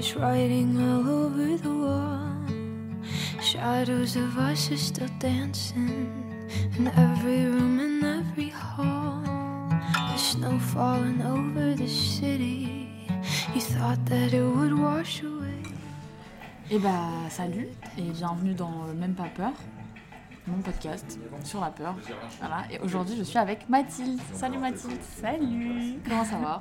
is writing all over the wall. Shadows of us are still dancing in every room and every hall. The snow falling over the city. You thought that it would wash away. Et bah salut et bienvenue dans Même pas peur, mon podcast sur la peur. Voilà, et aujourd'hui je suis avec Mathilde. Salut Mathilde. Salut Comment ça va?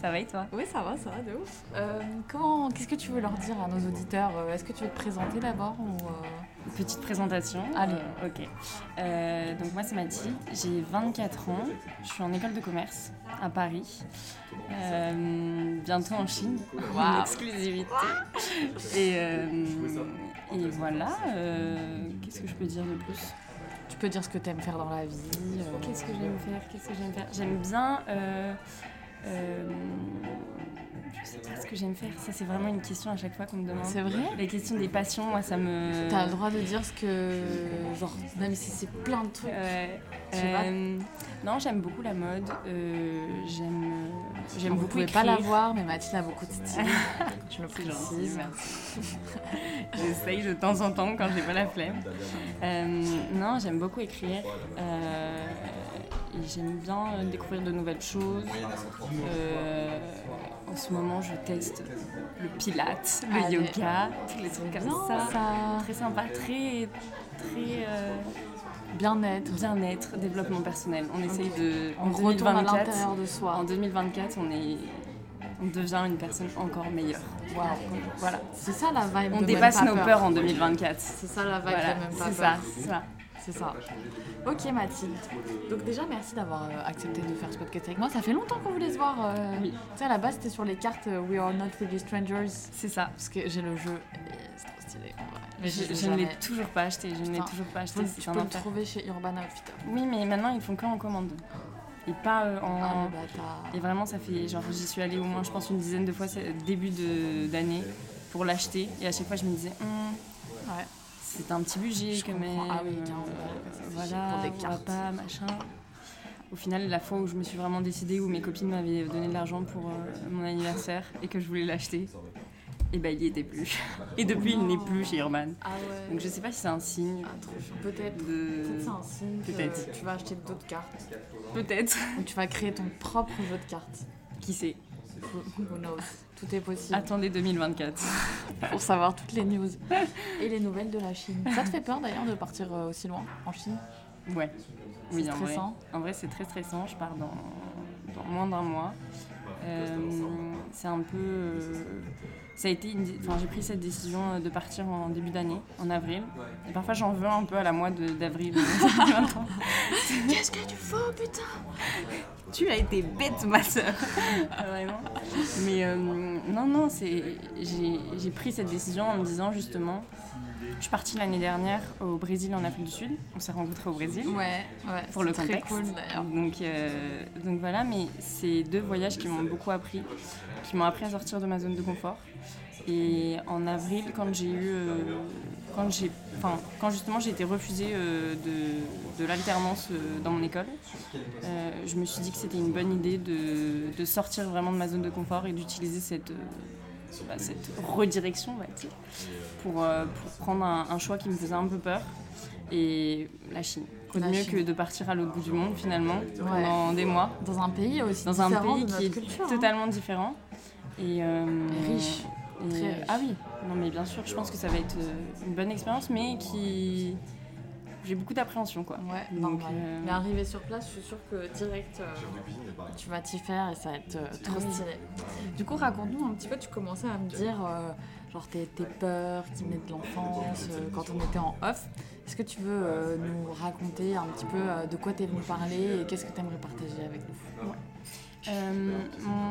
Ça va et toi? Oui ça va, ça va de ouf. Euh, comment, qu'est-ce que tu veux leur dire à nos auditeurs? Euh, Est-ce que tu veux te présenter d'abord ou euh, Petite présentation. Allez. Ok. Euh, donc moi c'est Mathilde, j'ai 24 ans, je suis en école de commerce à Paris. Bientôt en Chine, Waouh. en exclusivité. Et, et voilà, euh, qu'est-ce que je peux dire de plus? Tu peux dire ce que tu aimes faire dans la vie. euh, Qu'est-ce que j'aime faire? Qu'est-ce que j'aime faire? J'aime bien. euh, euh, je sais pas ce que j'aime faire. Ça, c'est vraiment une question à chaque fois qu'on me demande. C'est vrai La question des passions, moi, ça me. T'as le droit de dire ce que. Genre, même si c'est plein de trucs. Ouais. Pas. Euh, non, j'aime beaucoup la mode. euh, j'aime. euh, J'aime Vous beaucoup pouvez écrire. pas la voir, mais Mathilde a beaucoup de style. Je le précise. merci. J'essaye de temps en temps quand j'ai pas la flemme. Euh, non, j'aime beaucoup écrire. euh, et j'aime bien euh, découvrir de nouvelles choses. En ce moment, je teste le pilate, le Allez. yoga, tous les trucs comme Bien, ça. ça. Très sympa, très, très euh, Bien-être. bien-être, développement personnel. On essaye de. On en retourne à 2024, l'intérieur de soi. En 2024, on est. On devient une personne encore meilleure. Waouh. Voilà. C'est ça la vibe. On de dépasse nos peur. peurs en 2024. C'est ça la vibe Voilà, de même pas c'est ça, c'est ça. C'est ça. Ok Mathilde. Donc déjà merci d'avoir euh, accepté de faire ce podcast avec moi. Ça fait longtemps qu'on voulait se voir. euh, Oui. Tu sais à la base c'était sur les cartes euh, We Are Not Really Strangers. C'est ça. Parce que j'ai le jeu et c'est trop stylé. Mais Je, ne l'ai toujours pas acheté. Je ne l'ai toujours pas acheté. tu peux le enfer. trouver chez Urban Outfitters. Oui, mais maintenant ils font que en commande. Et pas euh, Ah en. bâtard. Et vraiment, ça fait genre j'y suis allée au moins, je pense une dizaine de fois début de- d'année pour l'acheter. Et à chaque fois, je me disais, Hum. C'est un petit budget quand même. Ah oui, euh, voilà, des cartes. pas, machin. Au final, la fois où je me suis vraiment décidée, où mes copines m'avaient donné de l'argent pour euh, mon anniversaire et que je voulais l'acheter, et ben il y était plus. Et depuis, il n'est plus chez Urban. Ah ouais. Donc je sais pas si c'est un signe Ah. Peut-être. de. Peut-être c'est un signe que Peut-être. tu vas acheter d'autres cartes. Peut-être. Ou tu vas créer ton propre jeu de cartes. Qui sait Who who knows? Tout est possible. Attendez 2024. pour savoir toutes les news et les nouvelles de la Chine. Ça te fait peur d'ailleurs de partir euh, aussi loin en Chine? Ouais. Oui, C'est en vrai. stressant. En vrai, c'est très stressant. Je pars dans, dans moins d'un mois. Euh, c'est un peu. euh, ça a été. une Enfin, j'ai pris cette décision euh, de partir en début d'année, en avril. Et parfois, j'en veux un peu à la mois d'avril. 2023. Qu'est-ce que tu fais putain? Tu as été bête, ma soeur. Vraiment. Mais euh, non, non, c'est. J'ai pris cette décision en me disant justement. Je suis partie l'année dernière au Brésil, en Afrique du Sud. On s'est rencontrés au Brésil. Ouais, ouais. pour le contexte. Très cool d'ailleurs. Donc, euh, donc voilà, mais c'est deux voyages qui m'ont beaucoup appris, qui m'ont appris à sortir de ma zone de confort. Et en avril, quand j'ai eu, euh, quand j'ai, enfin, quand justement j'ai été refusée euh, de, de l'alternance euh, dans mon école, je me suis dit que c'était une bonne idée de, de sortir vraiment de ma zone de confort et d'utiliser cette, bah, cette redirection, on va dire, pour, pour prendre un, un choix qui me faisait un peu peur. Et la Chine. Quoi de mieux Chine. que de partir à l'autre bout du monde finalement pendant des mois Dans un pays aussi dans un pays qui est hein. totalement différent et, euh, Et riche. Et- Très riche. ah oui. Non mais bien sûr je pense que ça va être euh, une bonne expérience mais qui j'ai beaucoup d'appréhension quoi. Ouais, Donc, euh, Mais arrivé sur place, je suis sûre que direct, euh, tu vas t'y faire et ça va être euh, trop stylé. Du coup, raconte-nous un petit peu, tu commençais à me dire, euh, genre tes, tes peurs qui venaient de l'enfance, euh, quand on était en off. Est-ce que tu veux euh, nous raconter un petit peu euh, de quoi tu es venu parler et qu'est-ce que tu aimerais partager avec nous? Euh,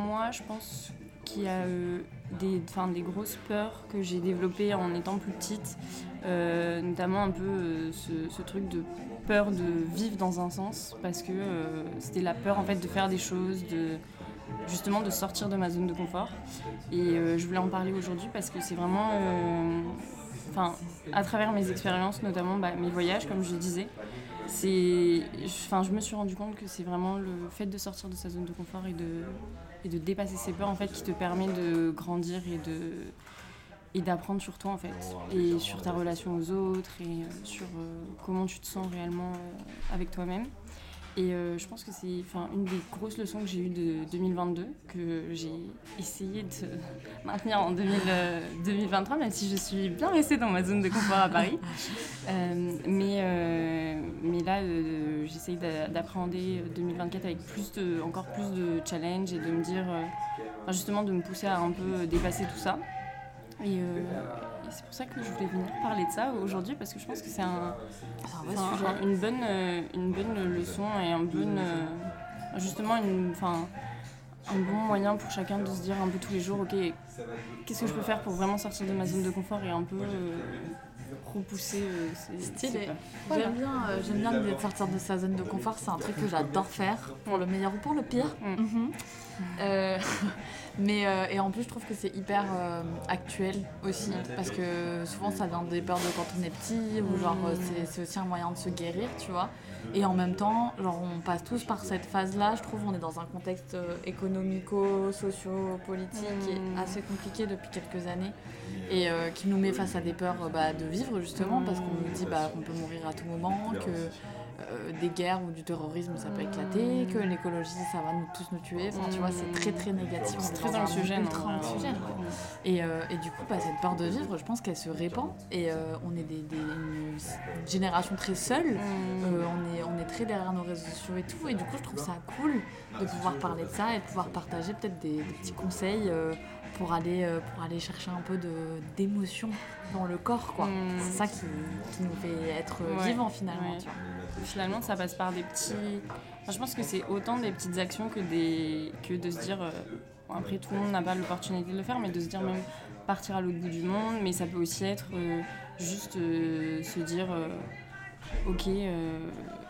moi, je pense qu'il y a euh, des, des grosses peurs que j'ai développées en étant plus petite, euh, notamment un peu euh, ce, truc de peur de vivre dans un sens, parce que c'était la peur en fait de faire des choses, de justement de sortir de ma zone de confort. Et je voulais en parler aujourd'hui parce que c'est vraiment, enfin, à travers mes expériences, notamment bah, mes voyages, comme je disais, enfin, je me suis rendu compte que c'est vraiment le fait de sortir de sa zone de confort et de, dépasser ses peurs en fait qui te permet de grandir et d'apprendre sur toi en fait. Et sur ta relation aux autres et euh, sur euh, comment tu te sens réellement euh, avec toi-même et euh, je pense que c'est une des grosses leçons que j'ai eues de 2022 que j'ai essayé de maintenir en 2000, euh, 2023 même si je suis bien restée dans ma zone de confort à Paris. Euh, mais, euh, mais là j'essaye d'a- d'appréhender 2024 avec plus de, encore plus de challenge et de me dire justement de me pousser à un peu dépasser tout ça. Et, et c'est pour ça que je voulais venir parler de ça aujourd'hui parce que je pense que c'est un, une, bonne, euh, une bonne leçon et un bon, euh, justement une, un bon moyen pour chacun de se dire un peu tous les jours, ok, qu'est-ce que je peux faire pour vraiment sortir de ma zone de confort et un peu euh, repousser euh, ces, Stylé. Voilà. J'aime bien, euh, j'aime bien l'idée de sortir de sa zone de confort. C'est un truc que j'adore faire, pour le meilleur ou pour le pire. Mm. Mhm. Euh, mais euh, et en plus, je trouve que c'est hyper euh, actuel aussi, parce que souvent ça vient des peurs de quand on est petit, ou genre euh, c'est- aussi un moyen de se guérir, tu vois. Et en même temps, genre on passe tous par cette phase-là. Je trouve on est dans un contexte économico, socio-politique qui Mm. est assez compliqué depuis quelques années et euh, qui nous met face à des peurs bah, de vivre justement parce qu'on nous dit bah, qu'on peut mourir à tout moment, que euh, des guerres ou du terrorisme ça peut éclater, que l'écologie ça va nous tous nous tuer. Enfin tu vois c'est très très négatif. C'est très dans ultra ouais. Et, euh, et du coup, bah, cette peur de vivre, je pense qu'elle se répand. Et euh, on est des, des- une génération très seule. Mm. On, est, on est très derrière nos réseaux sociaux et tout. Et du coup, je trouve ça cool de pouvoir parler de ça et de pouvoir partager peut-être des, des petits conseils pour, aller, euh, pour aller chercher un peu d'émotion dans le corps. quoi. Mm. C'est ça qui, qui nous fait être Ouais, vivants finalement. ouais. tu vois. Finalement, ça passe par des petits. Enfin, je pense que c'est autant des petites actions que, des... que de se dire. euh, après, tout le monde n'a pas l'opportunité de le faire, mais de se dire même partir à l'autre bout du monde. Mais ça peut aussi être euh, juste euh, se dire Ok,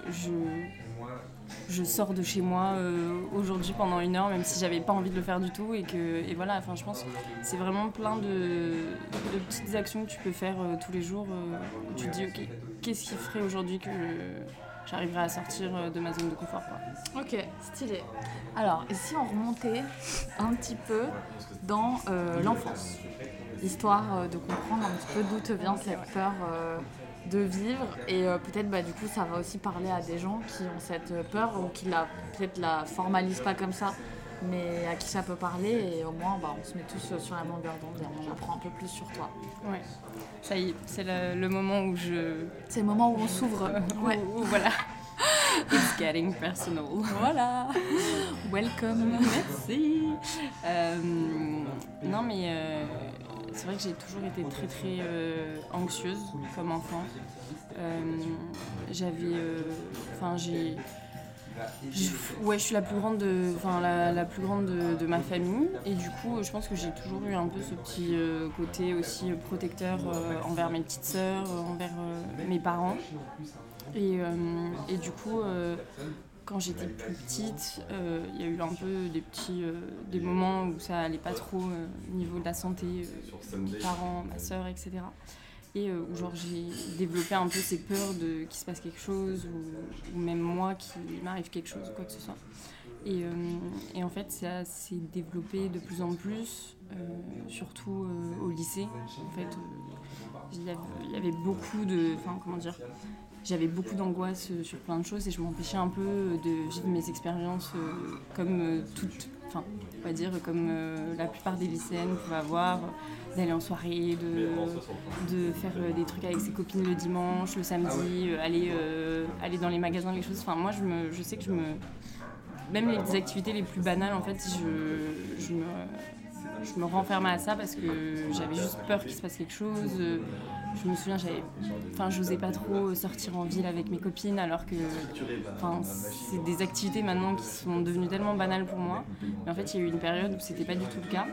je. Je sors de chez moi euh, aujourd'hui pendant une heure, même si j'avais pas envie de le faire du tout. Et, que, et voilà, enfin, je pense que c'est vraiment plein de, de petites actions que tu peux faire euh, tous les jours. euh, où tu te dis, ok, qu'est-ce qui ferait aujourd'hui que j'arriverai à sortir de ma zone de confort quoi. Ok, stylé. Alors, et si on remontait un petit peu dans l'enfance? Histoire de comprendre un petit peu d'où te vient cette peur de vivre. Et euh, peut-être, bah, du coup, ça va aussi parler à des gens qui ont cette euh, peur ou qui la, peut-être la formalisent pas comme ça, mais à qui ça peut parler. Et au moins, bah, on se met tous euh, sur la longueur d'onde et on apprend un peu plus sur toi. Ouais. Ça y est, c'est le, le moment où je. C'est le moment où on s'ouvre. Ouais. où- où voilà. It's getting personal. Voilà. Welcome. Merci. Euh, non, mais euh, c'est vrai que j'ai toujours été très très euh, anxieuse comme enfant. Euh, J'avais. euh, Enfin, j'ai. Ouais, je suis la plus grande de, enfin, la, plus grande de, ma famille et du coup, je pense que j'ai toujours eu un peu ce petit côté aussi protecteur envers mes petites sœurs, envers mes parents. Et, du coup, quand j'étais plus petite, euh, il y a eu un peu des petits euh, des moments où ça allait pas trop euh, au niveau de la santé, mes parents, ma soeur, etc. Et où genre j'ai développé un peu ces peurs de qu'il se passe quelque chose ou, même moi qu'il m'arrive quelque chose ou quoi que ce soit. Et, en fait, ça s'est développé de plus en plus, surtout au lycée. En fait, il y avait- beaucoup de. Comment dire J'avais beaucoup d'angoisse euh, sur plein de choses et je m'empêchais un peu de vivre mes expériences euh, comme euh, toutes. Enfin, on va dire comme euh, la plupart des lycéennes pouvaient avoir, d'aller en soirée, de, de faire euh, des trucs avec ses copines le dimanche, le samedi, euh, aller, euh, aller dans les magasins, les choses. Enfin, moi, je, me, je sais que je me. Même les activités les plus banales, en fait, je, je me je me renfermais à ça parce que j'avais juste peur qu'il se passe quelque chose. Je me souviens, j'avais, enfin, j'osais pas trop sortir en ville avec mes copines alors que, enfin, c'est des activités maintenant qui sont devenues tellement banales pour moi. Mais en fait, il y a eu une période où c'était pas du tout le cas.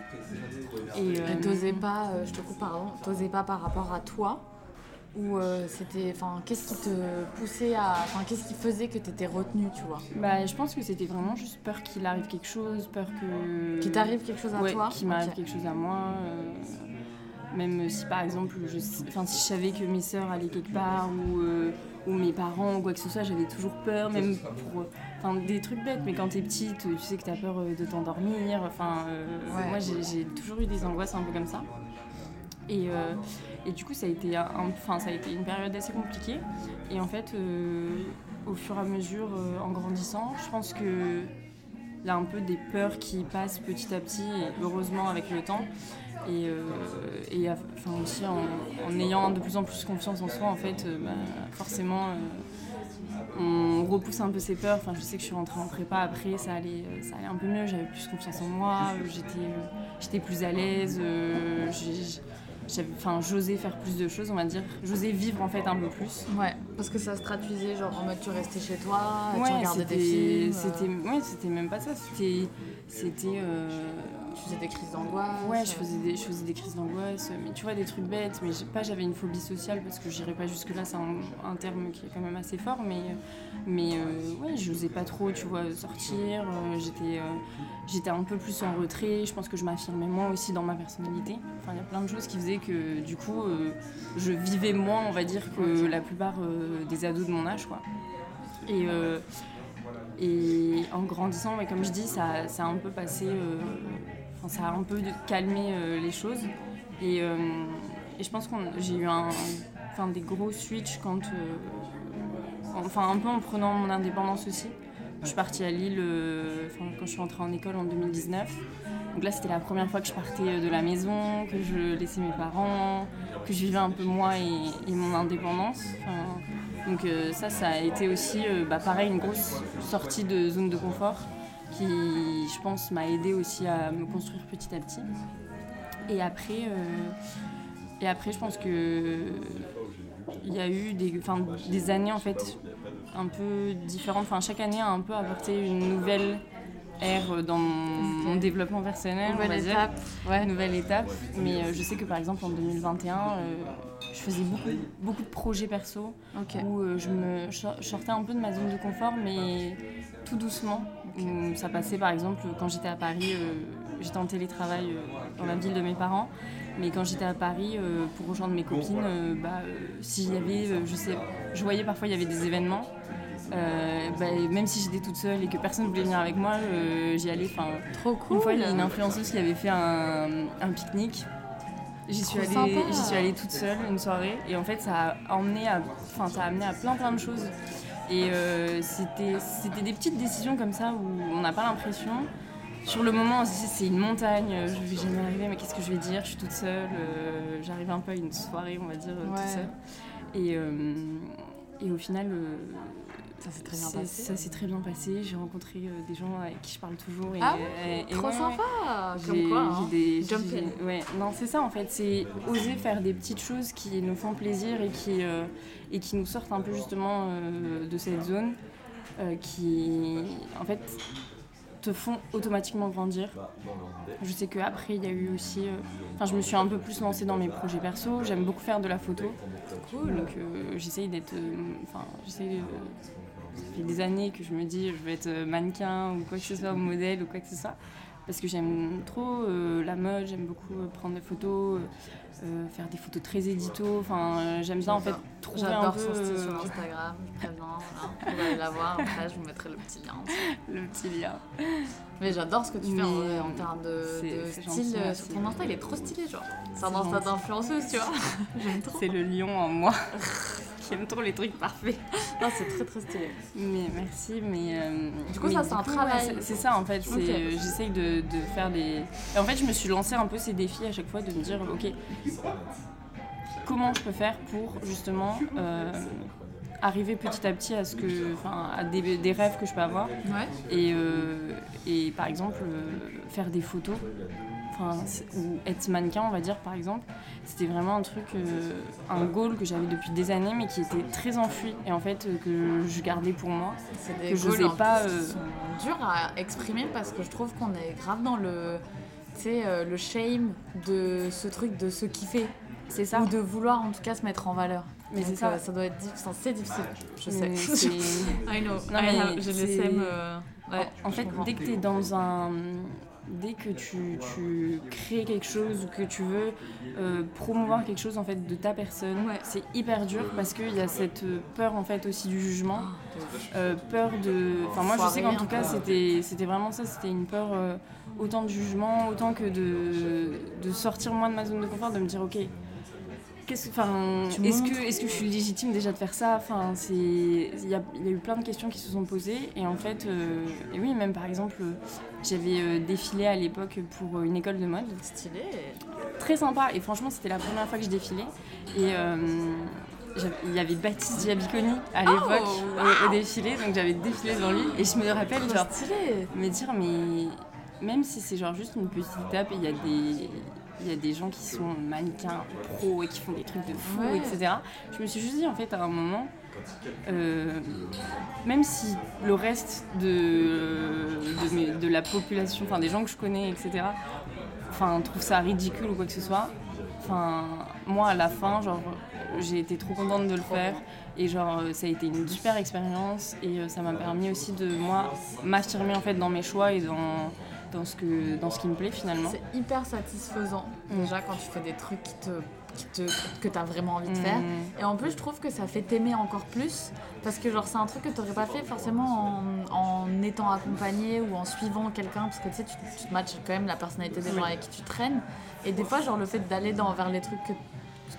Et, euh, t'osais pas, euh, je te coupe pardon, t'osais pas par rapport à toi ou euh, c'était, enfin, qu'est-ce qui te poussait à, enfin, qu'est-ce qui faisait que t'étais retenue, tu vois? Bah, je pense que c'était vraiment juste peur qu'il arrive quelque chose, peur que. Qu'il t'arrive quelque chose à Ouais, toi? qu'il m'arrive quelque chose à moi. euh, même si par exemple, je, enfin, si je savais que mes sœurs allaient quelque part ou, euh, ou mes parents ou quoi que ce soit, j'avais toujours peur, même pour, Enfin, des trucs bêtes, mais quand t'es petite, tu sais que t'as peur de t'endormir. Enfin, Ouais. moi j'ai j'ai toujours eu des angoisses un peu comme ça. Et, euh, et du coup, ça a, été ça a été une période assez compliquée. Et en fait, euh, au fur et à mesure, euh, en grandissant, je pense que il y a un peu des peurs qui passent petit à petit, et heureusement avec le temps. Et, euh, et aussi en, ayant de plus en plus confiance en soi, en fait, bah, forcément, on repousse un peu ses peurs. Enfin, je sais que je suis rentrée en prépa après, ça allait, ça allait un peu mieux, j'avais plus confiance en moi, j'étais, plus à l'aise, enfin, j'osais faire plus de choses, on va dire. J'osais vivre en fait un peu plus. Ouais, parce que ça se traduisait genre en mode tu restais chez toi, tu Ouais, regardais des c'était, films, euh, c'était, ouais, c'était même pas ça. C'était, c'était. euh, tu faisais des crises d'angoisse. Ouais, je faisais des, je faisais des crises d'angoisse, mais tu vois, des trucs bêtes. Mais pas j'avais une phobie sociale parce que j'irais pas jusque-là, c'est un, un terme qui est quand même assez fort. Mais, mais euh, ouais, j'osais pas trop, tu vois, sortir. euh, j'étais, euh, j'étais un peu plus en retrait. Je pense que je m'affirmais moins aussi dans ma personnalité. Enfin, il y a plein de choses qui faisaient que du coup, je vivais moins, on va dire, que la plupart des ados de mon âge, quoi. Et. et en grandissant, ouais, comme je dis, ça, ça a un peu passé, ça a un peu calmé euh, les choses. Et, euh, je pense que j'ai eu un, enfin, des gros switch quand, euh, enfin un peu en prenant mon indépendance aussi. Je suis partie à Lille quand je suis rentrée en école en 2019. Donc là, c'était la première fois que je partais de la maison, que je laissais mes parents, que je vivais un peu moi et, mon indépendance. Donc ça, ça a été aussi, bah, pareil, une grosse sortie de zone de confort qui, je pense, m'a aidé aussi à me construire petit à petit. Et après, euh, et après je pense que il y a eu des, des années en fait un peu différentes. Enfin, chaque année a un peu apporté une nouvelle ère dans mon, développement personnel, on va Nouvelle dire étape. ouais, nouvelle étape. Mais euh, je sais que par exemple en 2021, euh, je faisais beaucoup, beaucoup de projets perso où euh, je me je sortais un peu de ma zone de confort, mais tout doucement. Où ça passait par exemple quand j'étais à Paris, euh, j'étais en télétravail euh, dans la ville de mes parents. Mais quand j'étais à Paris euh, pour rejoindre mes copines, euh, bah, euh, s'il y avait, euh, je sais, je voyais parfois il y avait des événements. euh, bah, même si j'étais toute seule et que personne voulait venir avec moi, euh, j'y allais. Enfin, Trop cool. une fois, il y a une influenceuse qui avait fait un, un pique-nique. J'y suis, allée, j'y suis allée toute seule une soirée et en fait ça a emmené à, enfin, ça a amené à plein plein de choses. Et euh, c'était, des petites décisions comme ça où on n'a pas l'impression. Sur le moment, on se dit c'est une montagne, euh, je vais jamais arriver, mais qu'est-ce que je vais dire? Je suis toute seule, euh, j'arrive un peu à une soirée, on va dire, Ouais. toute seule. Et, euh, et au final, Ça s'est très bien passé. ça s'est très bien passé. J'ai rencontré euh, des gens avec qui je parle toujours. Et, Ah et- et Trop ouais, ouais. sympa. Comme quoi. hein. des- Jump in. Ouais, non, c'est ça en fait. C'est oser faire des petites choses qui nous font plaisir et qui, euh, et qui nous sortent un peu justement euh, de cette zone euh, qui, en fait, te font automatiquement grandir. Je sais qu'après, il y a eu aussi. euh, Enfin, je me suis un peu plus lancée dans mes projets perso. J'aime beaucoup faire de la photo. Cool. Donc, euh, j'essaye d'être. euh, Enfin, j'essaye. Ça fait des années que je me dis je vais être euh, mannequin ou quoi que ce soit, ou modèle ou quoi que ce soit. Parce que j'aime trop euh, la mode, j'aime beaucoup euh, prendre des photos, euh, faire des photos très édito. Enfin, j'aime bien en fait trouver un J'adore peu son style sur Instagram. Voilà. Vous allez la voir, après je vous mettrai le petit lien. le petit lien. Mais j'adore ce que tu fais en, en termes de, c'est- de c'est style. gentil, sur ton Insta, il est trop stylé, genre. C'est un Insta d'influenceuse, tu vois. J'aime trop. C'est le lion en moi qui aime trop les trucs parfaits. Non, c'est très très stylé. Mais merci, mais. euh, Du coup, mais ça, c'est un travail. c'est- c'est ça en fait. c'est- euh, J'essaye de, de faire des. Et en fait, je me suis lancé un peu ces défis à chaque fois de me dire, ok, comment je peux faire pour justement euh, arriver petit à petit à ce que, enfin, à des, des rêves que je peux avoir Ouais. et, euh, et par exemple euh, faire des photos. Enfin, ou être mannequin, on va dire, par exemple, c'était vraiment un truc, euh, un goal que j'avais depuis des années, mais qui était très enfoui, et en fait, euh, que je gardais pour moi. C'est des Que je sais en pas, euh, sont durs à exprimer parce que je trouve qu'on est grave dans le. Tu sais, euh, le shame de ce truc de se kiffer. C'est ça. Ou de vouloir en tout cas se mettre en valeur. Mais c'est ça. ça doit être difficile. C'est difficile, je Mais sais. I know. Non, I mais have- J'ai le c'est- SEM. euh, ouais, en je fait, dès que tu es dans un, dès que tu, tu crées quelque chose ou que tu veux euh, promouvoir quelque chose en fait de ta personne, Ouais. c'est hyper dur parce qu'il y a cette peur en fait aussi du jugement, euh, peur de. Enfin moi je sais qu'en tout cas c'était c'était vraiment ça, c'était une peur euh, autant de jugement, autant que de, de sortir moi de ma zone de confort, de me dire ok. Qu'est-ce, est-ce que, est-ce que je suis légitime déjà de faire ça? Enfin, c'est, il y a, il y a eu plein de questions qui se sont posées et en fait, euh, et oui, même par exemple, euh, j'avais euh, défilé à l'époque pour une école de mode, Stylé. très sympa et franchement, c'était la première fois que je défilais et euh, il y avait Baptiste Giabiconi à l'époque au, au défilé, donc j'avais défilé devant lui et je me rappelle genre stylé. me dire mais même si c'est genre juste une petite étape et il y a des il y a des gens qui sont mannequins pro et qui font des trucs de fou Ouais. etc je me suis juste dit en fait à un moment euh, même si le reste de, de, mes- de la population enfin des gens que je connais etc enfin trouve ça ridicule ou quoi que ce soit enfin moi à la fin genre j'ai été trop contente de le faire. Et genre euh, ça a été une super expérience. Et euh, ça m'a permis aussi de moi m'affirmer en fait dans mes choix et dans dans ce que dans ce qui me plaît finalement C'est hyper satisfaisant Mm. déjà quand tu fais des trucs qui te, qui te, que tu as vraiment envie de faire. Mm. Et en plus, je trouve que ça fait t'aimer encore plus parce que genre c'est un truc que tu n'aurais pas fait forcément en, en étant accompagné ou en suivant quelqu'un parce que tu sais, tu, tu te matches quand même la personnalité des gens avec qui tu traînes. Et des fois, genre le fait d'aller dans vers les trucs que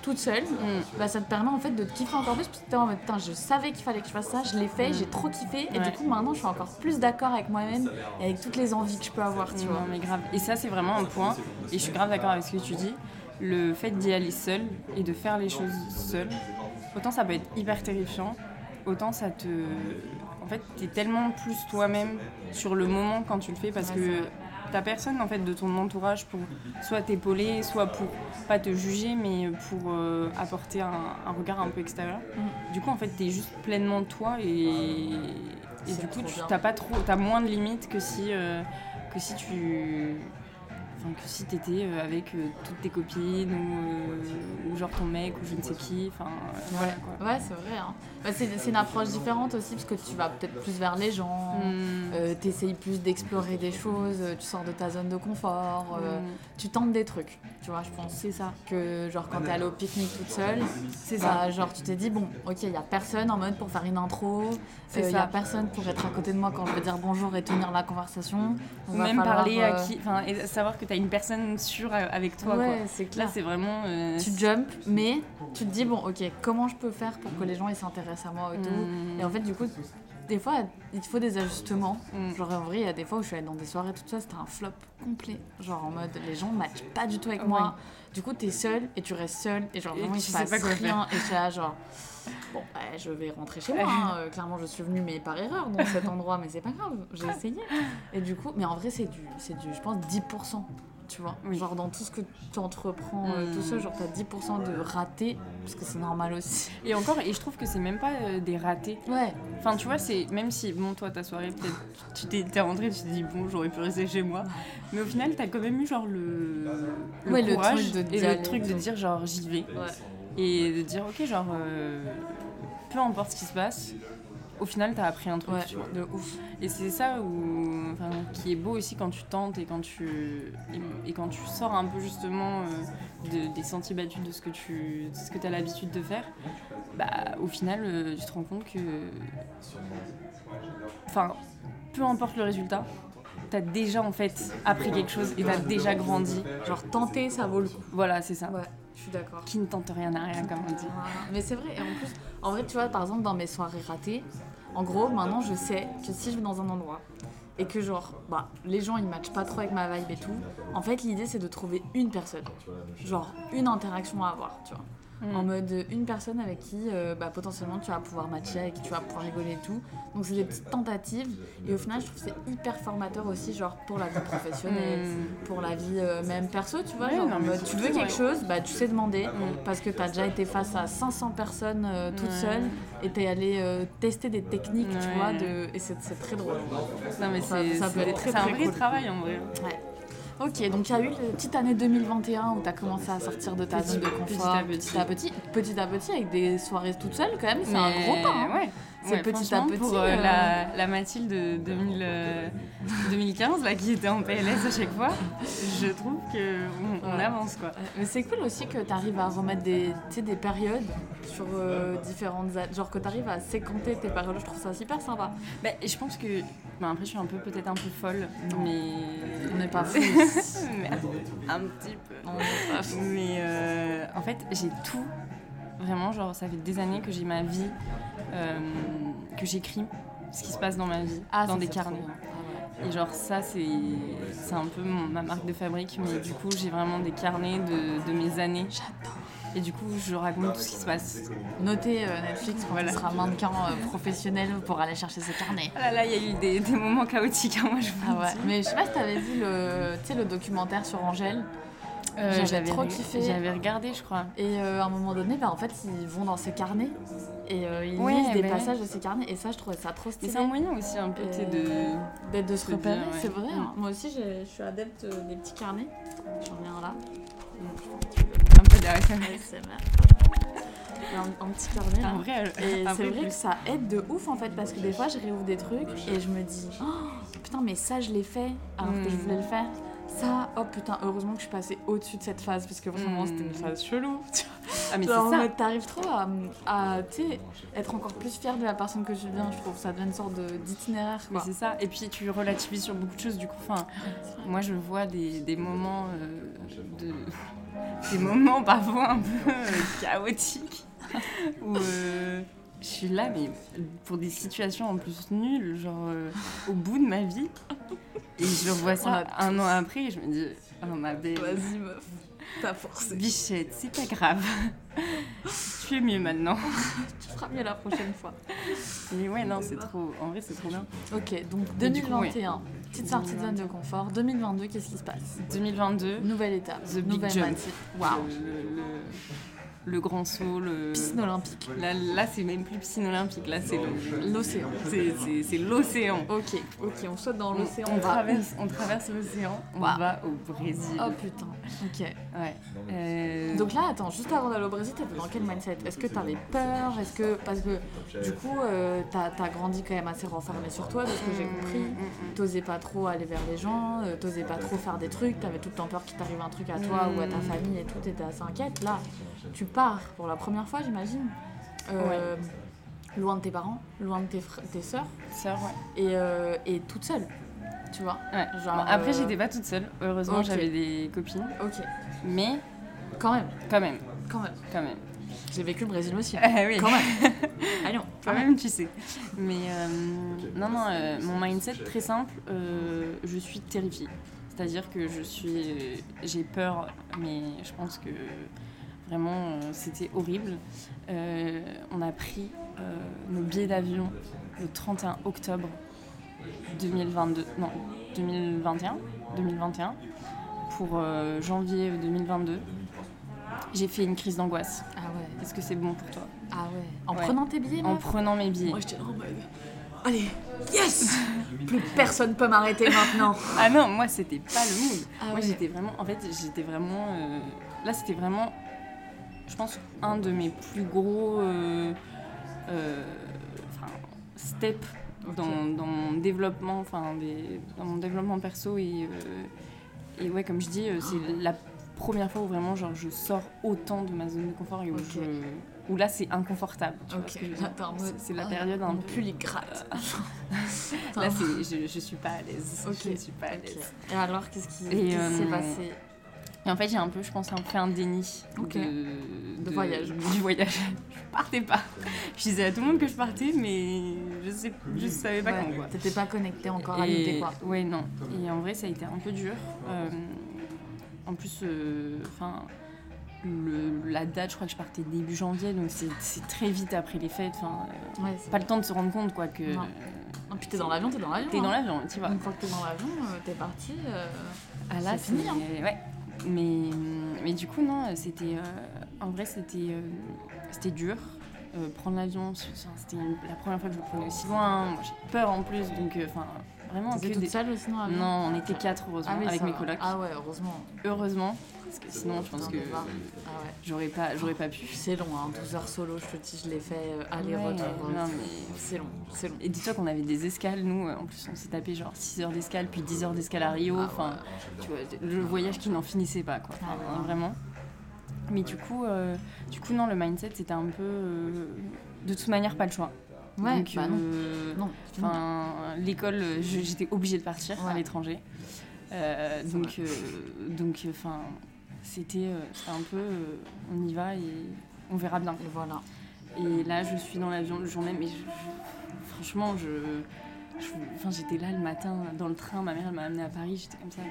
toute seule, Mm. bah, ça te permet en fait de te kiffer encore plus parce que t'es en mode putain je savais qu'il fallait que je fasse ça, je l'ai fait, j'ai trop kiffé et Ouais. du coup maintenant je suis encore plus d'accord avec moi-même et avec toutes les envies que je peux avoir tu vois. Non, mais grave. Et ça, c'est vraiment un point. Et je suis grave d'accord avec ce que tu dis. Le fait d'y aller seul et de faire les choses seul, autant ça peut être hyper terrifiant, autant ça te. En fait, t'es tellement plus toi-même sur le moment quand tu le fais parce que. T'as personne en fait de ton entourage pour soit t'épauler, soit pour pas te juger, mais pour euh, apporter un, un regard un peu extérieur. Mm. Du coup, en fait, t'es juste pleinement toi et, du coup, tu t'as pas trop, t'as moins de limites que si, euh, que si tu, enfin que si t'étais euh, avec euh, toutes tes copines ou, euh, ou genre ton mec ou je ne sais qui, enfin voilà quoi. Ouais, c'est vrai. hein. Bah, c'est une approche différente aussi parce que tu vas peut-être plus vers les gens, Mm. euh, t'essayes plus d'explorer des choses, tu sors de ta zone de confort, euh, Mm. tu tentes des trucs, tu vois, je pense. C'est ça. Que genre quand t'es allée au pique-nique toute seule, C'est bah, ça. genre tu t'es dit bon, ok, il y a personne en mode pour faire une intro, il y a personne pour être à côté de moi quand je veux dire bonjour et tenir la conversation. Ou va même falloir, parler à qui, enfin et savoir que t'as une personne sûre euh, avec toi. Ouais, quoi. c'est Là, clair. c'est vraiment. euh, tu jump, mais tu te dis bon, ok, comment je peux faire pour que les gens ils s'intéressent à moi et tout. Mm. Et en fait, du coup, des fois, il faut des ajustements. Mm. Genre, en vrai, il y a des fois où je suis allée dans des soirées toute seule, c'était un flop complet. Genre, en mode, les gens ne matchent pas du tout avec moi. Du coup, t'es seule et tu restes seule. Et genre, vraiment, il tu se passe pas rien. Et là, genre, bon, bah, je vais rentrer chez moi. hein. Euh, Clairement, je suis venue, mais par erreur dans cet endroit, mais c'est pas grave. J'ai essayé. Et du coup, mais en vrai, c'est du, c'est du, je pense, 10%. Tu vois, Oui. genre dans tout ce que tu entreprends euh, tout seul, genre t'as 10% de ratés, parce que c'est normal aussi. Et encore, et je trouve que c'est même pas euh, des ratés. Ouais, Enfin, tu vois, c'est même si, bon, toi, ta soirée, peut-être, tu t'es t'es rentré, tu t'es dit, bon, j'aurais pu rester chez moi. Mais au final, t'as quand même eu, genre, le, le Ouais, le courage truc de et le truc de dire, genre, j'y vais. ouais. Et de dire, ok, genre, euh, peu importe ce qui se passe, au final, t'as appris un truc, Ouais, tu vois. de ouf. Et c'est ça où, enfin, qui est beau aussi quand tu tentes et quand tu, et, et quand tu sors un peu justement euh, de- des sentiers battus de ce que tu ce que as l'habitude de faire. Bah, au final, euh, tu te rends compte que. Enfin, peu importe le résultat, t'as déjà en fait appris quelque chose et t'as déjà grandi. Genre tenter, ça vaut le coup. Voilà, c'est ça. Ouais, je suis d'accord. Qui ne tente rien à rien, comme on dit. Voilà. Mais c'est vrai, et en plus, en vrai, tu vois, par exemple, dans mes soirées ratées, en gros, maintenant, je sais que si je vais dans un endroit et que, genre, bah, les gens, ils matchent pas trop avec ma vibe et tout, en fait, l'idée, c'est de trouver une personne. Genre, une interaction à avoir, tu vois. Mm. En mode euh, une personne avec qui euh, bah, potentiellement tu vas pouvoir matcher, avec qui tu vas pouvoir rigoler et tout. Donc c'est des petites tentatives et au final je trouve que c'est hyper formateur aussi genre pour la vie professionnelle, Mm. pour la vie euh, même perso tu vois. Ouais, genre, non, en mais mode, c'est tu veux quelque chose, bah, tu sais demander Mm. parce que tu as déjà été face à 500 personnes euh, toute seule et tu es allé tester des techniques tu vois de... et c'est très drôle. Non, mais Ça- peut être très, c'est un vrai cool. travail en vrai. Ouais. Ok, donc il y a eu la petite année 2021 où tu as commencé à sortir de ta zone de petit confort à petit. petit à petit, petit à petit avec des soirées toute seule quand même, c'est un gros pas. hein. Ouais. C'est Ouais, petit à petit. Pour euh, euh, la, la Mathilde de 2000, euh, 2015, là, qui était en PLS à chaque fois, je trouve qu'on on avance, quoi. Mais c'est cool aussi que tu arrives à remettre des, tu sais, des périodes sur euh, différentes années. Genre que tu arrives à séquenter tes périodes. Je trouve ça super sympa. Bah, et je pense que. bah, après, je suis un peu, peut-être un peu folle, Non. mais. On n'est pas fous. mais un petit peu. On n'est pas fous. Mais euh, en fait, j'ai tout. Vraiment, genre, ça fait des années que j'ai ma vie, euh, que j'écris ce qui se passe dans ma vie, Ah, dans des carnets. Ah Et genre, ça, c'est c'est un peu mon- ma marque de fabrique, mais du coup, j'ai vraiment des carnets de, de mes années. J'adore. Et du coup, je raconte tout ce qui se passe. Notez euh, Netflix Voilà. il sera mannequin euh, professionnel pour aller chercher ses carnets. Ah là là, il y a eu des, des moments chaotiques, hein, moi je vous Ah ouais. Mais je sais pas si t'avais vu le, le documentaire sur Angèle. Euh, J'avais trop kiffé. J'avais regardé, je crois. Et euh, à un moment donné, bah, en fait, ils vont dans ses carnets et euh, ils Ouais, lisent des bah passages de ses carnets. Et ça, je trouvais ça trop stylé. c'est un moyen aussi un peu de. D'être de se repérer, ouais. c'est vrai. Mm. hein. Moi aussi, je suis adepte des petits carnets. J'en ai un là. Un peu un, un petit carnet là. Vrai, Et c'est vrai plus. que ça aide de ouf en fait parce que des fois je réouvre des trucs et je me dis oh, putain mais ça je l'ai fait alors que je Mm. voulais le faire. Ça, oh putain, heureusement que je suis passée au-dessus de cette phase parce que vraiment Mm. c'était une phase chelou. Ah, mais c'est ça. t'arrives trop à, être encore plus fière de la personne que tu deviens, je trouve. Ça devient une sorte d'itinéraire Mais c'est ça. Et puis tu relativises sur beaucoup de choses. Du coup, enfin, moi je vois des, des moments euh, de. Des moments parfois un peu euh, chaotiques où euh, je suis là, mais pour des situations en plus nulles, genre au bout de ma vie. Et je revois ça a un an après et je me dis, oh ma belle, Vas-y meuf, t'as forcé. bichette, c'est pas grave. tu es mieux maintenant. Tu feras mieux la prochaine fois. Et ouais, non, c'est trop. En vrai, c'est trop bien. Ok, donc Et du coup, 2021, petite sortie de zone de confort. 2022, qu'est-ce qui se passe? 2022, Nouvelle étape, The Big nouvelle Jump. Mathilde. Waouh, le, le- le grand saut, le. piscine olympique, Là, là c'est même plus piscine olympique, là, c'est l'océan. c'est- l'océan. Ok, ok, on saute dans l'océan. on traverse, on traverse l'océan, on va au Brésil. Oh putain, ok. Ouais. Euh, Donc là, attends, juste avant d'aller au Brésil, t'étais dans quel mindset? Est-ce que t'avais peur? Est-ce que. Parce que du coup, euh, t'as as grandi quand même assez renfermé sur toi, de ce que j'ai compris. Mm, mm, T'osais pas trop aller vers les gens, euh, t'osais pas trop faire des trucs, t'avais tout le temps peur qu'il t'arrive un truc à toi ou à ta Mm. famille et tout, t'étais assez inquiète. Là, tu pars pour la première fois, j'imagine. Euh, Loin de tes parents, loin de tes, frères, tes sœurs, mm. Sœur, ouais. et, euh, et toute seule, tu vois. Ouais. Genre, Bon, après, euh, j'étais pas toute seule. Heureusement, j'avais des copines. Ok, Mais quand même, quand même, quand même. quand même. J'ai vécu le Brésil aussi. Ah oui. Quand même. Allons, Quand même, tu sais. Mais euh, non, non, euh, mon mindset très simple, euh, je suis terrifiée. C'est-à-dire que je suis, euh, j'ai peur, mais je pense que vraiment euh, c'était horrible. Euh, on a pris euh, nos billets d'avion le 31 octobre 2022, non 2021, 2021 pour euh, janvier 2022. J'ai fait une crise d'angoisse. Ah ouais. Est-ce que c'est bon pour toi? Ah ouais. En Ouais. prenant tes billets, En prenant mes billets. Moi j'étais en mode. Allez, yes Plus personne peut m'arrêter maintenant. Ah non, moi c'était pas le mood. Ah moi ouais. j'étais vraiment, en fait j'étais vraiment, euh, là c'était vraiment, je pense un de mes plus gros, euh, euh, steps dans, dans mon développement, enfin dans mon développement perso et euh, et ouais comme je dis, euh, c'est la première fois où vraiment genre je sors autant de ma zone de confort et où, Ok. je- où là c'est inconfortable. C'est- la ah, période un peu. il gratte. Là je, je suis pas à l'aise. Suis pas à l'aise. Et alors, qu'est-ce qui, s'est euh, passé? Et en fait, j'ai un peu, je pense, un- fait un déni de, De voyage. Du voyage. Je partais pas. Je disais à tout le monde que je partais, mais je sais, je savais pas Ouais, quand. Quoi. T'étais pas connecté encore à l'idée quoi. Ouais, non. Et en vrai, ça a été un peu dur. Euh, en plus, euh, enfin. le- la date, je crois que je partais début janvier, donc c'est très vite après les fêtes. Enfin, euh, Ouais, pas le temps de se rendre compte quoi que Non. Puis t'es dans l'avion, t'es dans l'avion. t'es dans hein. l'avion, tu vois. Une fois que t'es dans l'avion, euh, t'es parti. Ah là, C'est fini, hein. Ouais. Mais, mais du coup, non, c'était. euh, en vrai, c'était euh, c'était dur. Euh, prendre l'avion, c'était la première fois que je le prenais aussi loin. J'ai peur en plus, donc, euh, enfin, vraiment que toute des... seule Non, on était quatre heureusement Ah oui, avec mes va. colocs. Ah ouais, heureusement. Heureusement, parce que sinon je pense que. Ah ouais. j'aurais pas, j'aurais pas pu. C'est long, hein, 12 heures solo, je te dis, je l'ai fait euh, Ouais, aller-retour. non, mais- C'est long, c'est long. Et dis-toi qu'on avait des escales, nous, euh, en plus on s'est tapé genre 6 heures d'escale, puis 10 heures d'escale à Rio, Ah enfin, tu vois, le voyage qui n'en finissait pas, quoi, Ah vraiment. Mais du coup, euh, du coup, non, le mindset, c'était un peu... euh, de toute manière, pas le choix. Ouais, Donc, bah non. euh, l'école, euh, j'étais obligée de partir à l'étranger. Euh, donc, euh, donc, enfin, c'était euh, c'était un peu, euh, on y va et on verra bien. Et voilà. Et là, je suis dans l'avion le jour même et je- je- franchement, je, enfin, j'étais là le matin dans le train. Ma mère, m'a amenée à Paris. J'étais comme ça.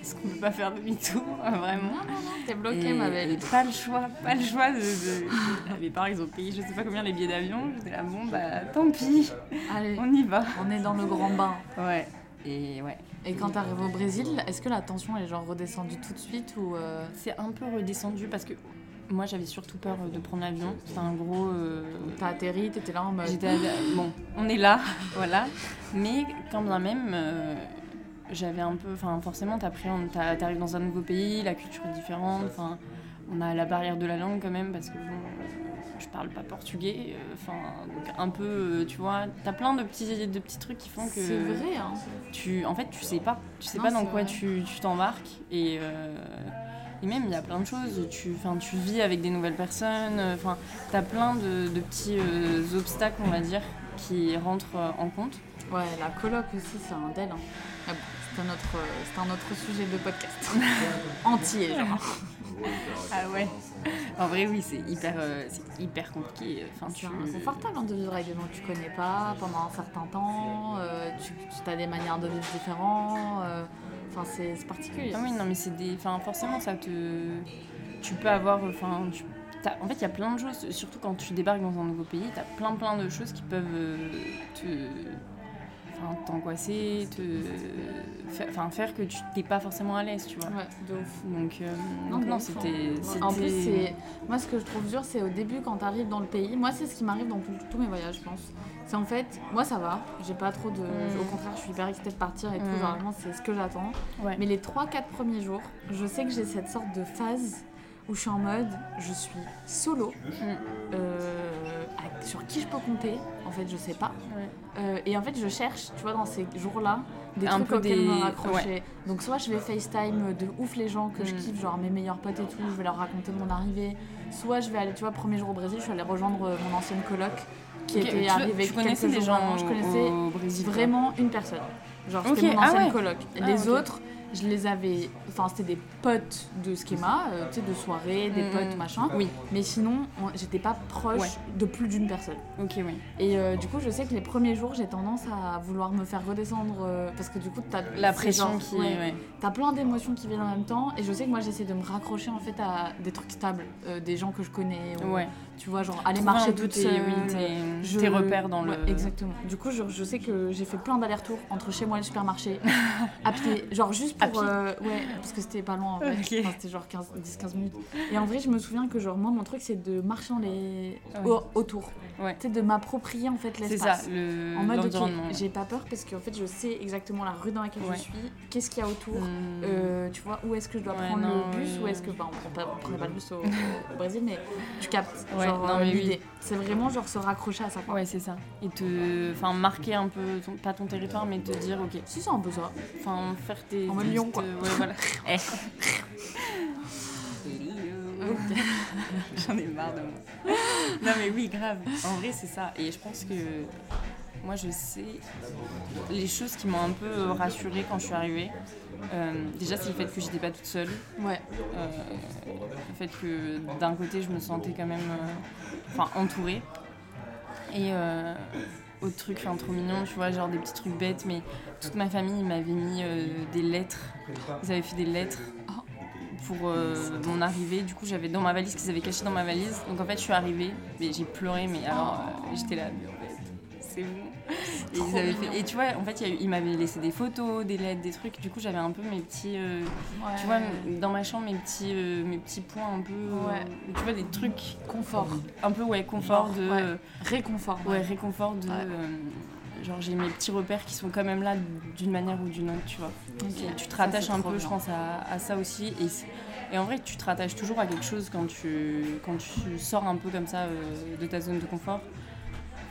Est-ce qu'on peut pas faire demi-tour Vraiment? Non, non, non, t'es bloquée, Et- ma belle. pas le choix, pas le choix de. de... Mes parents, ils ont payé je sais pas combien les billets d'avion. J'étais là, bon, bah tant pis, Allez, on y va. on est dans le grand bain. Ouais. Et ouais. Et quand t'arrives au Brésil, est-ce que la tension est genre redescendue tout de suite ou euh, C'est un peu redescendu parce que moi, j'avais surtout peur de prendre l'avion. C'était un gros. euh, t'as atterri, t'étais là en mode. J'étais à- bon, on est là, voilà. Mais quand bien même, euh, j'avais un peu, enfin forcément, t'arrives dans un nouveau pays, la culture est différente, enfin, on a la barrière de la langue quand même parce que bon, je parle pas portugais, euh, enfin, un peu, euh, tu vois, t'as plein de petits, de petits trucs qui font que C'est vrai, hein. tu, en fait, tu sais pas, tu sais Non, pas dans quoi vrai. tu tu t'embarques et euh, et même il y a plein de choses. Tu, tu vis avec des nouvelles personnes. Enfin, t'as plein de, de petits euh, obstacles, on va dire, qui rentrent en compte. Ouais, la coloc aussi, c'est un del. Hein. Ah bon, c'est un, autre, c'est un autre sujet de podcast. Entier, genre. Ah ouais. En vrai, oui, c'est hyper, euh, c'est hyper compliqué. Enfin, C'est tu. inconfortable hein, de vivre avec des gens que tu connais pas pendant un certain temps. euh, tu tu as des manières de vivre différentes. euh, Enfin, c'est c'est particulier. Ah oui, non, mais c'est des. Enfin, forcément, ça te. Tu peux avoir. Enfin, tu- En fait, il y a plein de choses, surtout quand tu débarques dans un nouveau pays, tu as plein plein de choses qui peuvent euh, te. Enfin, t'angoisser, te. Enfin, faire que tu t'es pas forcément à l'aise, tu vois. Ouais, de ouf. Donc, euh, Non, ouf, c'était. hein. En plus, c'est moi ce que je trouve dur, c'est au début quand tu arrives dans le pays. Moi, c'est ce qui m'arrive dans tous- mes voyages, je pense. C'est en fait, moi ça va, j'ai pas trop de. Mm. Au contraire, je suis hyper excitée de partir et tout. Mm. Vraiment, c'est ce que j'attends. Ouais. Mais les 3-4 premiers jours, je sais que j'ai cette sorte de phase où je suis en mode, je suis solo. Mm. euh, à- sur qui je peux compter En fait, je sais pas. Ouais. Euh, et en fait, je cherche, tu vois, dans ces jours-là, des Un trucs peu auxquels des- me raccrocher. Donc, soit je vais FaceTime de ouf les gens que je Mm. kiffe, genre mes meilleurs potes et tout, je vais leur raconter mon arrivée. Soit je vais aller, tu vois, premier jour au Brésil, je suis allée rejoindre euh, mon ancienne coloc qui Ok, était tu- arrivée tu connaissais quelques des jours gens avant. Je au- connaissais au Brésil, vraiment une personne. Genre, c'était Ok, mon ah ancienne ouais. coloc. Et Ah, les ok. autres, je les avais. Enfin, c'était des potes de schéma, euh, tu sais, de soirée, des Mm, potes, mm. machin. Oui, Mais sinon, on- j'étais pas proche Ouais. de plus d'une personne. ok, oui. Et euh, du coup, je sais que les premiers jours, j'ai tendance à vouloir me faire redescendre euh, parce que du coup, t'as La pression genre, qui. ouais, ouais. T'as plein d'émotions qui viennent en même temps. Et je sais que moi, j'essaie de me raccrocher en fait à des trucs stables, des gens que je connais. ou, Ouais. Tu vois, genre aller Trouver marcher toute tes- seule. oui, tes, repères dans le. Exactement. Du coup, je, je sais que j'ai fait plein d'allers-retours entre chez moi et le supermarché, à pied. Genre juste À pour. euh, ouais, parce que c'était pas loin en vrai. Ok. Enfin, c'était genre 10-15 minutes. Et en vrai, je me souviens que, genre, moi, mon truc, c'est de marcher dans les... Ouais. au- autour. Ouais. Tu sais, de m'approprier en fait C'est ça, l'espace. le- En mode, j'ai pas peur parce qu'en fait, je sais exactement la rue dans laquelle Ouais. je suis, qu'est-ce qu'il y a autour. Hmm. Euh, tu vois, où est-ce que je dois prendre non, le bus ou est-ce que. Bah, on, prend pas, on prenait pas le bus au, au- Brésil, mais tu captes genre, euh, oui. C'est vraiment genre se raccrocher à ça. Quoi. Ouais, c'est ça. Et te. Enfin, marquer un peu, ton- pas ton territoire, mais te dire, ok. Si, c'est un peu ça. Enfin, faire. En tes lion, quoi. euh, Ouais, voilà. Eh. J'en ai marre de moi. non, mais oui, grave. En vrai, c'est ça. Et je pense que. Moi, je sais. Les choses qui m'ont un peu rassurée quand je suis arrivée. euh, déjà, c'est le fait que j'étais pas toute seule. Ouais. Euh, le fait que d'un côté je me sentais quand même euh, enfin entourée et euh, autre truc enfin trop mignon tu vois genre des petits trucs bêtes mais toute ma famille m'avait mis euh, des lettres. Ils avaient fait des lettres pour euh, mon arrivée. Du coup j'avais dans ma valise qu'ils avaient caché dans ma valise. Donc en fait je suis arrivée mais j'ai pleuré mais alors euh, j'étais là c'est bon et, ils avaient fait- et tu vois en fait il ils m'avaient laissé des photos des lettres des trucs du coup j'avais un peu mes petits euh, tu vois, dans ma chambre, mes petits, euh, mes petits points un peu. euh, Ouais. tu vois, des trucs confort. un peu, ouais, confort de. Ouais. Réconfort. ouais, réconfort de. Genre j'ai mes petits repères qui sont quand même là d'une manière ou d'une autre, tu vois. Et tu te rattaches un peu, je pense, à, à ça aussi. Et, en vrai, tu te rattaches toujours à quelque chose quand tu, quand tu sors un peu comme ça euh, de ta zone de confort.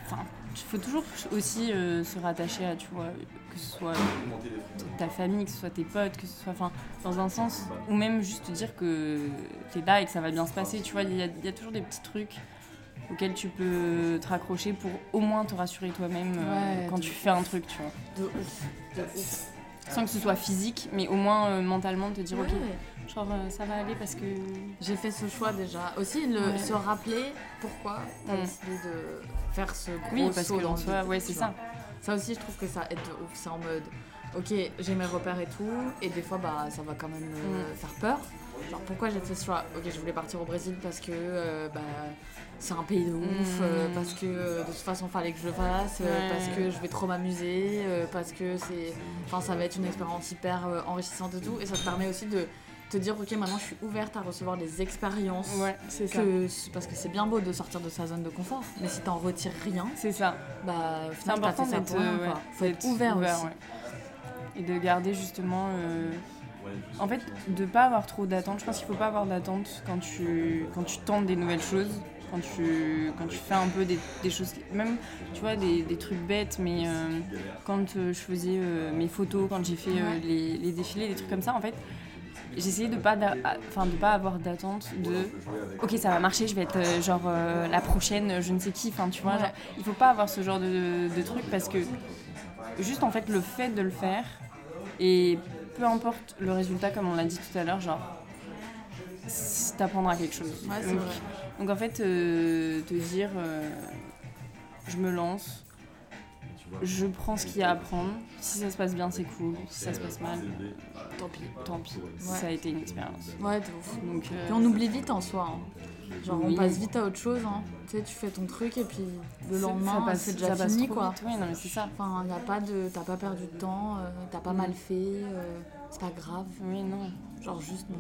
Enfin, il faut toujours aussi euh, se rattacher à, tu vois, que ce soit ta famille, que ce soit tes potes, que ce soit, enfin, dans un sens, ou même juste te dire que t'es là et que ça va bien se passer, tu vois, il y, a- il y a toujours des petits trucs auxquels tu peux te raccrocher pour au moins te rassurer toi-même euh, Ouais, quand tu fais un truc, tu vois. De ouf. De ouf. Sans que ce soit physique, mais au moins euh, mentalement te dire, ok, Ouais. genre euh, ça va aller parce que. J'ai fait ce choix déjà. Aussi, le, Ouais. se rappeler pourquoi t'as Mm. décidé de faire ce gros Oui, parce saut que dans soi, ouais, c'est ça. Ça aussi, je trouve que ça aide de ouf. C'est en mode, ok, j'ai mes repères et tout, et des fois, bah, ça va quand même euh, Mm. faire peur. Genre, pourquoi j'ai fait ce choix? Ok, je voulais partir au Brésil parce que euh, bah, c'est un pays de ouf, Mm. euh, parce que de toute façon, fallait que je le fasse, Ouais. parce que je vais trop m'amuser, parce que c'est, enfin, ça va être une expérience hyper enrichissante et tout, et ça te permet aussi de te dire, ok, maintenant, je suis ouverte à recevoir des expériences. Ouais, c'est ça. Parce que c'est bien beau de sortir de sa zone de confort, mais si t'en retires rien, C'est ça. bah C'est important d'être euh, quoi. ouais, Faut être d'être ouvert, aussi. ouais. Et de garder justement. euh, En fait, de pas avoir trop d'attentes. Je pense qu'il faut pas avoir d'attentes quand tu, quand tu tentes des nouvelles choses. Quand tu, quand tu fais un peu des, des choses, même tu vois, des, des trucs bêtes, mais euh, quand euh, je faisais euh, mes photos, quand j'ai fait euh, les défilés, des trucs comme ça, en fait, j'essayais de pas, enfin, de pas avoir d'attente de ok ça va marcher je vais être euh, genre euh, la prochaine je ne sais qui enfin tu vois genre, il faut pas avoir ce genre de, de truc parce que juste en fait le fait de le faire et peu importe le résultat comme on l'a dit tout à l'heure genre t'apprendras quelque chose. Ouais, donc, en fait euh, te dire je me lance je prends ce qu'il y a à apprendre si ça se passe bien c'est cool si ça se passe mal Tant pis. tant pis Ouais. ça a été une expérience Ouais, de ouf. donc euh, Puis on oublie vite en soi. hein. Genre Oui. on passe vite à autre chose. Hein. Tu sais, tu fais ton truc et puis le lendemain, ça passe- c'est déjà ça passe fini trop quoi. vite. Oui, non mais c'est ça Enfin, y a pas de, t'as pas perdu de temps, euh, t'as pas Mm. mal fait, euh, c'est pas grave. oui non Genre juste, non,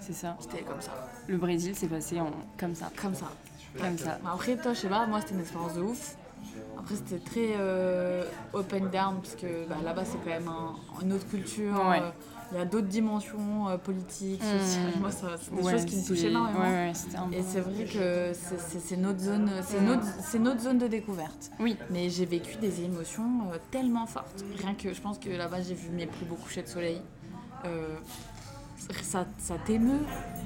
c'est ça c'était comme ça, Le Brésil s'est passé en... comme ça, comme ça. comme ça. Mais Après, toi, je sais pas, moi c'était une expérience de ouf. Après, c'était très euh, up and down parce que bah, là-bas, c'est quand même un- une autre culture. Ouais. euh, Il y a d'autres dimensions euh, politiques, Mm. sociales. Moi, ça, c'est des Ouais, choses qui me touchent c'est- énormément. Ouais. Et c'est vrai que c'est- notre zone, notre, c'est notre zone de découverte. Oui, Mais j'ai vécu des émotions euh, tellement fortes. Rien que je pense que là-bas j'ai vu mes plus beaux couchers de soleil. Euh, ça ça t'émeut.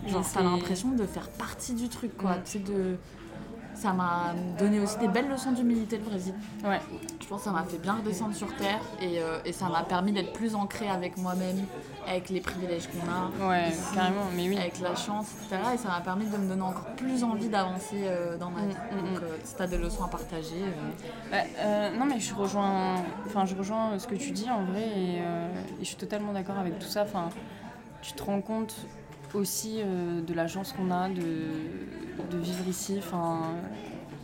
Genre t'as l'impression de faire partie du truc quoi. Mm. Tu sais, de... Ça m'a donné aussi des belles leçons d'humilité le Brésil. ouais, Je pense que ça m'a fait bien redescendre sur terre et, euh, et ça m'a permis d'être plus ancrée avec moi-même, avec les privilèges qu'on a. ouais, ici, carrément, mais oui. Avec la chance, etc. Et ça m'a permis de me donner encore plus envie d'avancer euh, dans ma Mm, vie. mm, Donc euh, si t'as des leçons à partager, euh, Bah, non mais je rejoins, enfin je rejoins ce que tu dis en vrai et, et je suis totalement d'accord avec tout ça. Enfin, tu te rends compte aussi euh, de la chance qu'on a de, de vivre ici. Enfin,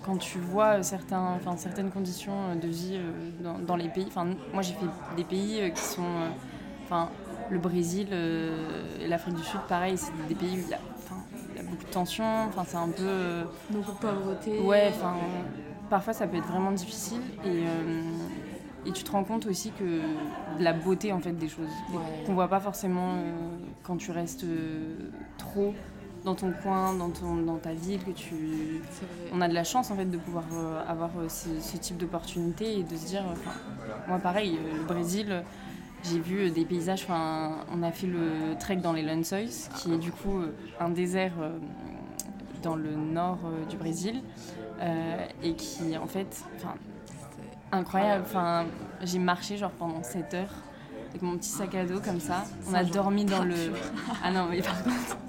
quand tu vois certains, enfin, certaines conditions de vie euh, dans, dans les pays. Enfin, moi j'ai fait des pays euh, qui sont, enfin, le Brésil et l'Afrique du Sud, pareil, c'est des pays où il y a, enfin, il y a beaucoup de tensions. Enfin, c'est un peu beaucoup de pauvreté. Ouais, enfin, parfois ça peut être vraiment difficile et, et tu te rends compte aussi que de la beauté en fait des choses Ouais. qu'on voit pas forcément euh, quand tu restes euh, trop dans ton coin, dans, ton, dans ta ville, que tu... On a de la chance en fait de pouvoir euh, avoir euh, ce, ce type d'opportunité et de se dire, moi pareil, euh, le Brésil, j'ai vu des paysages, enfin, on a fait le trek dans les Lençóis, qui est du coup un désert dans le nord du Brésil, et qui en fait, incroyable, enfin, j'ai marché genre pendant 7 heures avec mon petit sac à dos comme ça, on a dormi dans le... Ah non mais par contre...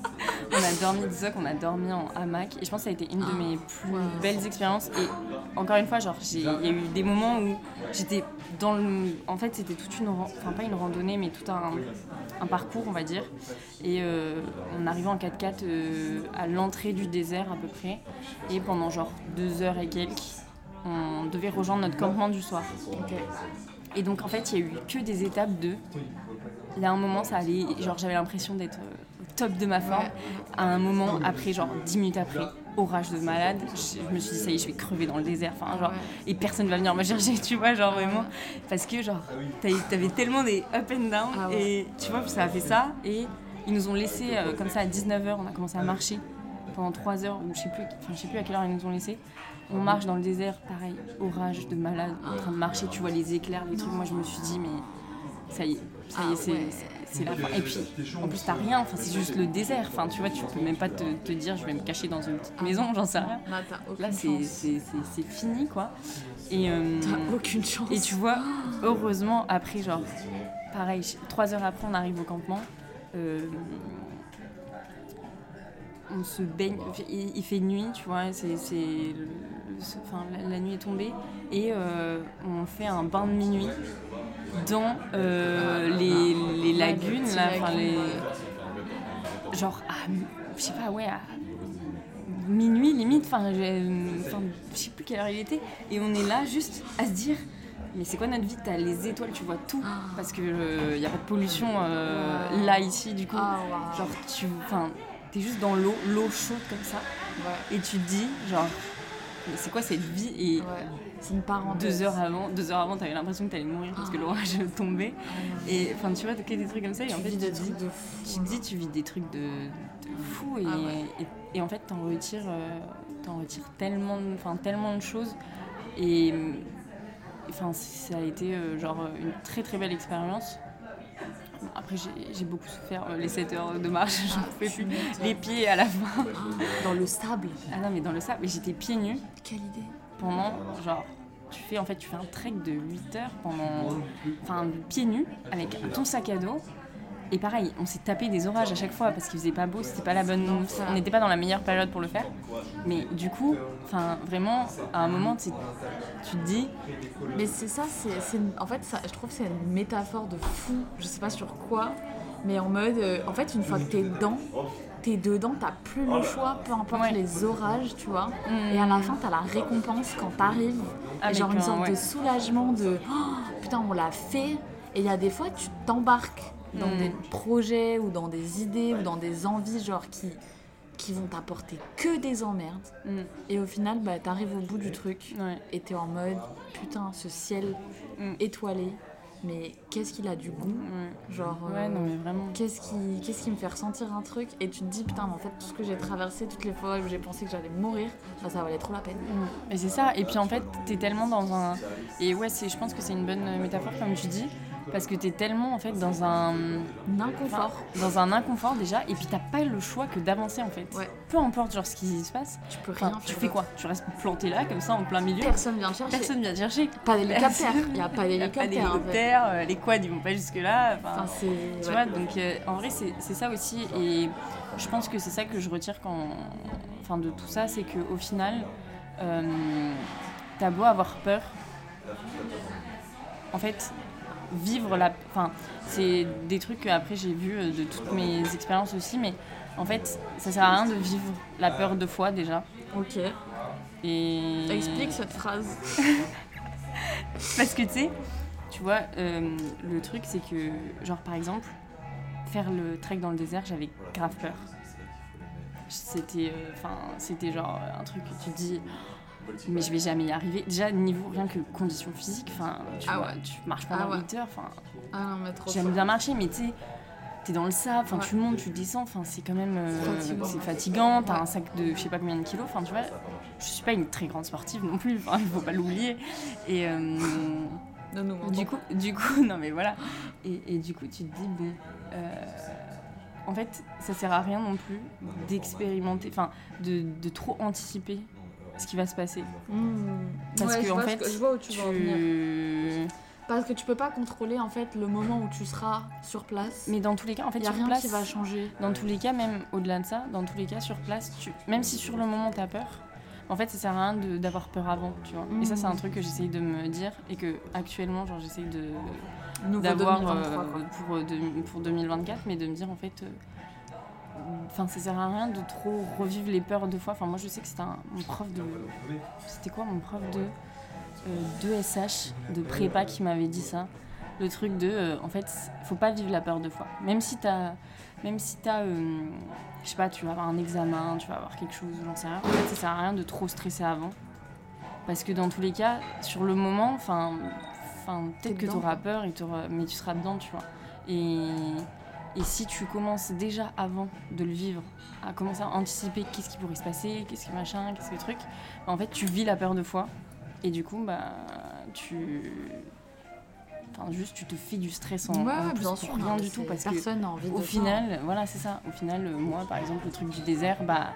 On a dormi, dis qu'on a dormi en hamac. Et je pense que ça a été une de mes plus belles expériences. Et encore une fois genre il y a eu des moments où j'étais dans le en fait c'était toute une enfin pas une randonnée mais tout un, un parcours on va dire. Et euh, on arrivait en 4x4 euh, à l'entrée du désert à peu près. Et pendant genre deux heures et quelques on devait rejoindre notre campement du soir. Et donc en fait il y a eu que des étapes de y a un moment ça allait genre j'avais l'impression d'être euh, au top de ma forme à un moment après genre 10 minutes après orage de malade. Je, me suis dit, ça y est, je vais crever dans le désert. Enfin, genre, et personne va venir me chercher, tu vois, genre vraiment. Parce que, genre, t'avais tellement des up and down. Ah ouais. Et tu vois, ça a fait ça. Et ils nous ont laissé euh, comme ça à 19h, on a commencé à marcher pendant 3 heures, ou je sais plus, enfin, je sais plus à quelle heure ils nous ont laissé. On marche dans le désert, pareil, orage de malade, en train de marcher, tu vois les éclairs, les trucs. Moi, je me suis dit, mais ça y est, ça y Ah est, c'est ouais. c'est- la fin. Et puis, en plus, t'as rien, enfin, c'est juste le désert. Enfin, tu vois, tu peux même pas te, te dire, je vais me cacher dans une petite maison, j'en sais rien. Là, aucune Là, c'est chance. c'est- c'est- c'est fini, quoi. Et, euh, T'as aucune chance. et tu vois, heureusement, après, genre, pareil, trois heures après, on arrive au campement. euh, on se baigne, il, il fait nuit, tu vois, c'est, enfin, la, la nuit est tombée. Et euh, on fait un bain de minuit dans euh, les, les lagunes, là, les, genre à, je sais pas, ouais, à minuit limite, enfin, je sais plus quelle heure il était, et on est là juste à se dire, mais c'est quoi notre vie? T'as les étoiles, tu vois tout, parce que il y a pas de pollution euh, là ici, du coup, Ah, genre tu, enfin, t'es juste dans l'eau, l'eau chaude comme ça, et tu te dis, genre, c'est quoi cette vie Et Ouais. C'est une parenthèse. deux heures avant, deux heures avant, t'avais l'impression que t'allais mourir parce que l'orage tombait, et enfin, tu vois, des trucs comme ça, et en Tu fait, vis tu des te dis, trucs de fou. tu te dis, tu vis des trucs de, de fou et, Ah ouais. et, et en fait, t'en retires, euh, t'en retires tellement, de- enfin, tellement de choses. Et enfin, ça a été euh, genre une très très belle expérience. Bon, Après, j'ai- beaucoup souffert euh, les 7 heures de marche, j'en Ah, pouvais plus. Les pieds à la fin. Dans le sable. Ah non, mais dans le sable, mais j'étais pieds nus Quelle idée. pendant genre. Tu fais, en fait, tu fais un trek de 8 heures pendant. Enfin, pieds nus, avec ton sac à dos. Et pareil, on s'est tapé des orages à chaque fois parce qu'il faisait pas beau, c'était pas la bonne. On n'était pas dans la meilleure période pour le faire. Mais du coup, enfin, vraiment, à un moment, tu, te dis. Mais c'est ça, c'est, en fait, ça, je trouve que c'est une métaphore de fou, je sais pas sur quoi, mais en mode, euh, en fait, une fois que t'es dedans, t'es dedans, t'as plus le choix, peu importe Ouais. les orages, tu vois. Mm. Et à la fin, t'as la récompense quand t'arrives, genre une un- sorte de soulagement de Oh, putain, on l'a fait. Et il y a des fois, tu t'embarques dans Mm. des projets ou dans des idées ou dans des envies, genre qui qui vont t'apporter que des emmerdes. mm, Et au final, bah, t'arrives au bout du truc ouais. et t'es en mode putain ce ciel Mm. étoilé mais qu'est-ce qu'il a du goût? Ouais, genre Ouais, euh, qu'est-ce qui qu'est-ce qui me fait ressentir un truc? Et tu te dis putain mais en fait tout ce que j'ai traversé toutes les fois où j'ai pensé que j'allais mourir bah, ça valait trop la peine Et c'est ça. Et puis en fait, t'es tellement dans un. Et ouais, c'est, je pense que c'est une bonne métaphore, comme tu dis. Parce que t'es tellement en fait dans un. inconfort dans un inconfort déjà. Et puis t'as pas le choix que d'avancer en fait. Ouais. Peu importe genre ce qui se passe. tu peux Enfin, rien tu faire fais d'autre. quoi? Tu restes planté là, comme ça, en plein milieu. personne vient te chercher Personne vient te chercher. pas d'hélicoptère il y a pas d'hélicoptère en fait. euh, les quads ils vont pas jusque là. Enfin, Tu ouais. vois, donc euh, en vrai, c'est ça aussi. Et je pense que c'est ça que je retire quand, enfin, de tout ça, c'est qu'au final, euh, t'as beau avoir peur, en fait, vivre la. Enfin, c'est des trucs que après j'ai vu euh, de toutes mes expériences aussi, mais en fait, ça sert à rien de vivre la peur deux fois déjà. ok Et... explique cette phrase Parce que tu sais, tu vois, euh, le truc c'est que, genre par exemple, faire le trek dans le désert, j'avais grave peur. C'était, euh, enfin, c'était genre un truc que tu dis, mais je vais jamais y arriver. Déjà niveau rien que conditions physiques, enfin, tu Ah vois, ouais. tu marches pendant Ah ouais. 8 heures, enfin, ah j'aime bien marcher, mais tu sais. T'es dans le sable, enfin Ouais. tu montes, tu descends, enfin c'est quand même euh, Fatigant. c'est fatigant. T'as un sac de je sais pas combien de kilos, enfin tu vois. Je suis pas une très grande sportive non plus, il faut pas l'oublier. Et euh, du coup, du coup, non mais voilà. Et, et du coup, tu te dis, bon, euh, en fait, ça sert à rien non plus d'expérimenter, enfin, de, de trop anticiper ce qui va se passer. Mmh. Parce Ouais, que je en vois ce fait, que- je vois où tu veux en venir. tu... Parce que tu peux pas contrôler en fait le moment où tu seras sur place. Mais dans tous les cas, en fait, il y a sur rien place, qui va changer. dans tous les cas, même au-delà de ça, dans tous les cas, sur place, tu... même si sur le moment t'as peur, en fait, ça sert à rien de- d'avoir peur avant, tu vois. Et ça, c'est un Mhm. truc que j'essaye de me dire et que actuellement, genre, j'essaye de d'avoir 2023 euh, pour, euh, de- pour 2024, mais de me dire en fait, euh, enfin ça sert à rien de trop revivre les peurs deux fois. Enfin moi je sais que c'était un mon prof de, c'était quoi mon prof de euh, de SH de prépa qui m'avait dit ça. le truc de, euh, en fait, faut pas vivre la peur deux fois. Même si t'as, même si t'as, euh, je sais pas, tu vas avoir un examen, tu vas avoir quelque chose, j'en sais rien. En fait, ça sert à rien de trop stresser avant, parce que dans tous les cas, sur le moment, enfin, enfin, peut-être que t'auras quoi. peur, et mais tu seras dedans, tu vois. Et et si tu commences déjà avant de le vivre, à commencer à anticiper qu'est-ce qui pourrait se passer, qu'est-ce que machin, qu'est-ce que truc, bah, en fait tu vis la peur deux fois et du coup bah tu enfin juste tu te fais du stress en, Ouais, en ouais, plus bien sûr. rien non, du tout parce que personne n'a envie de au ça, final voilà c'est ça au final euh, moi par exemple le truc du désert bah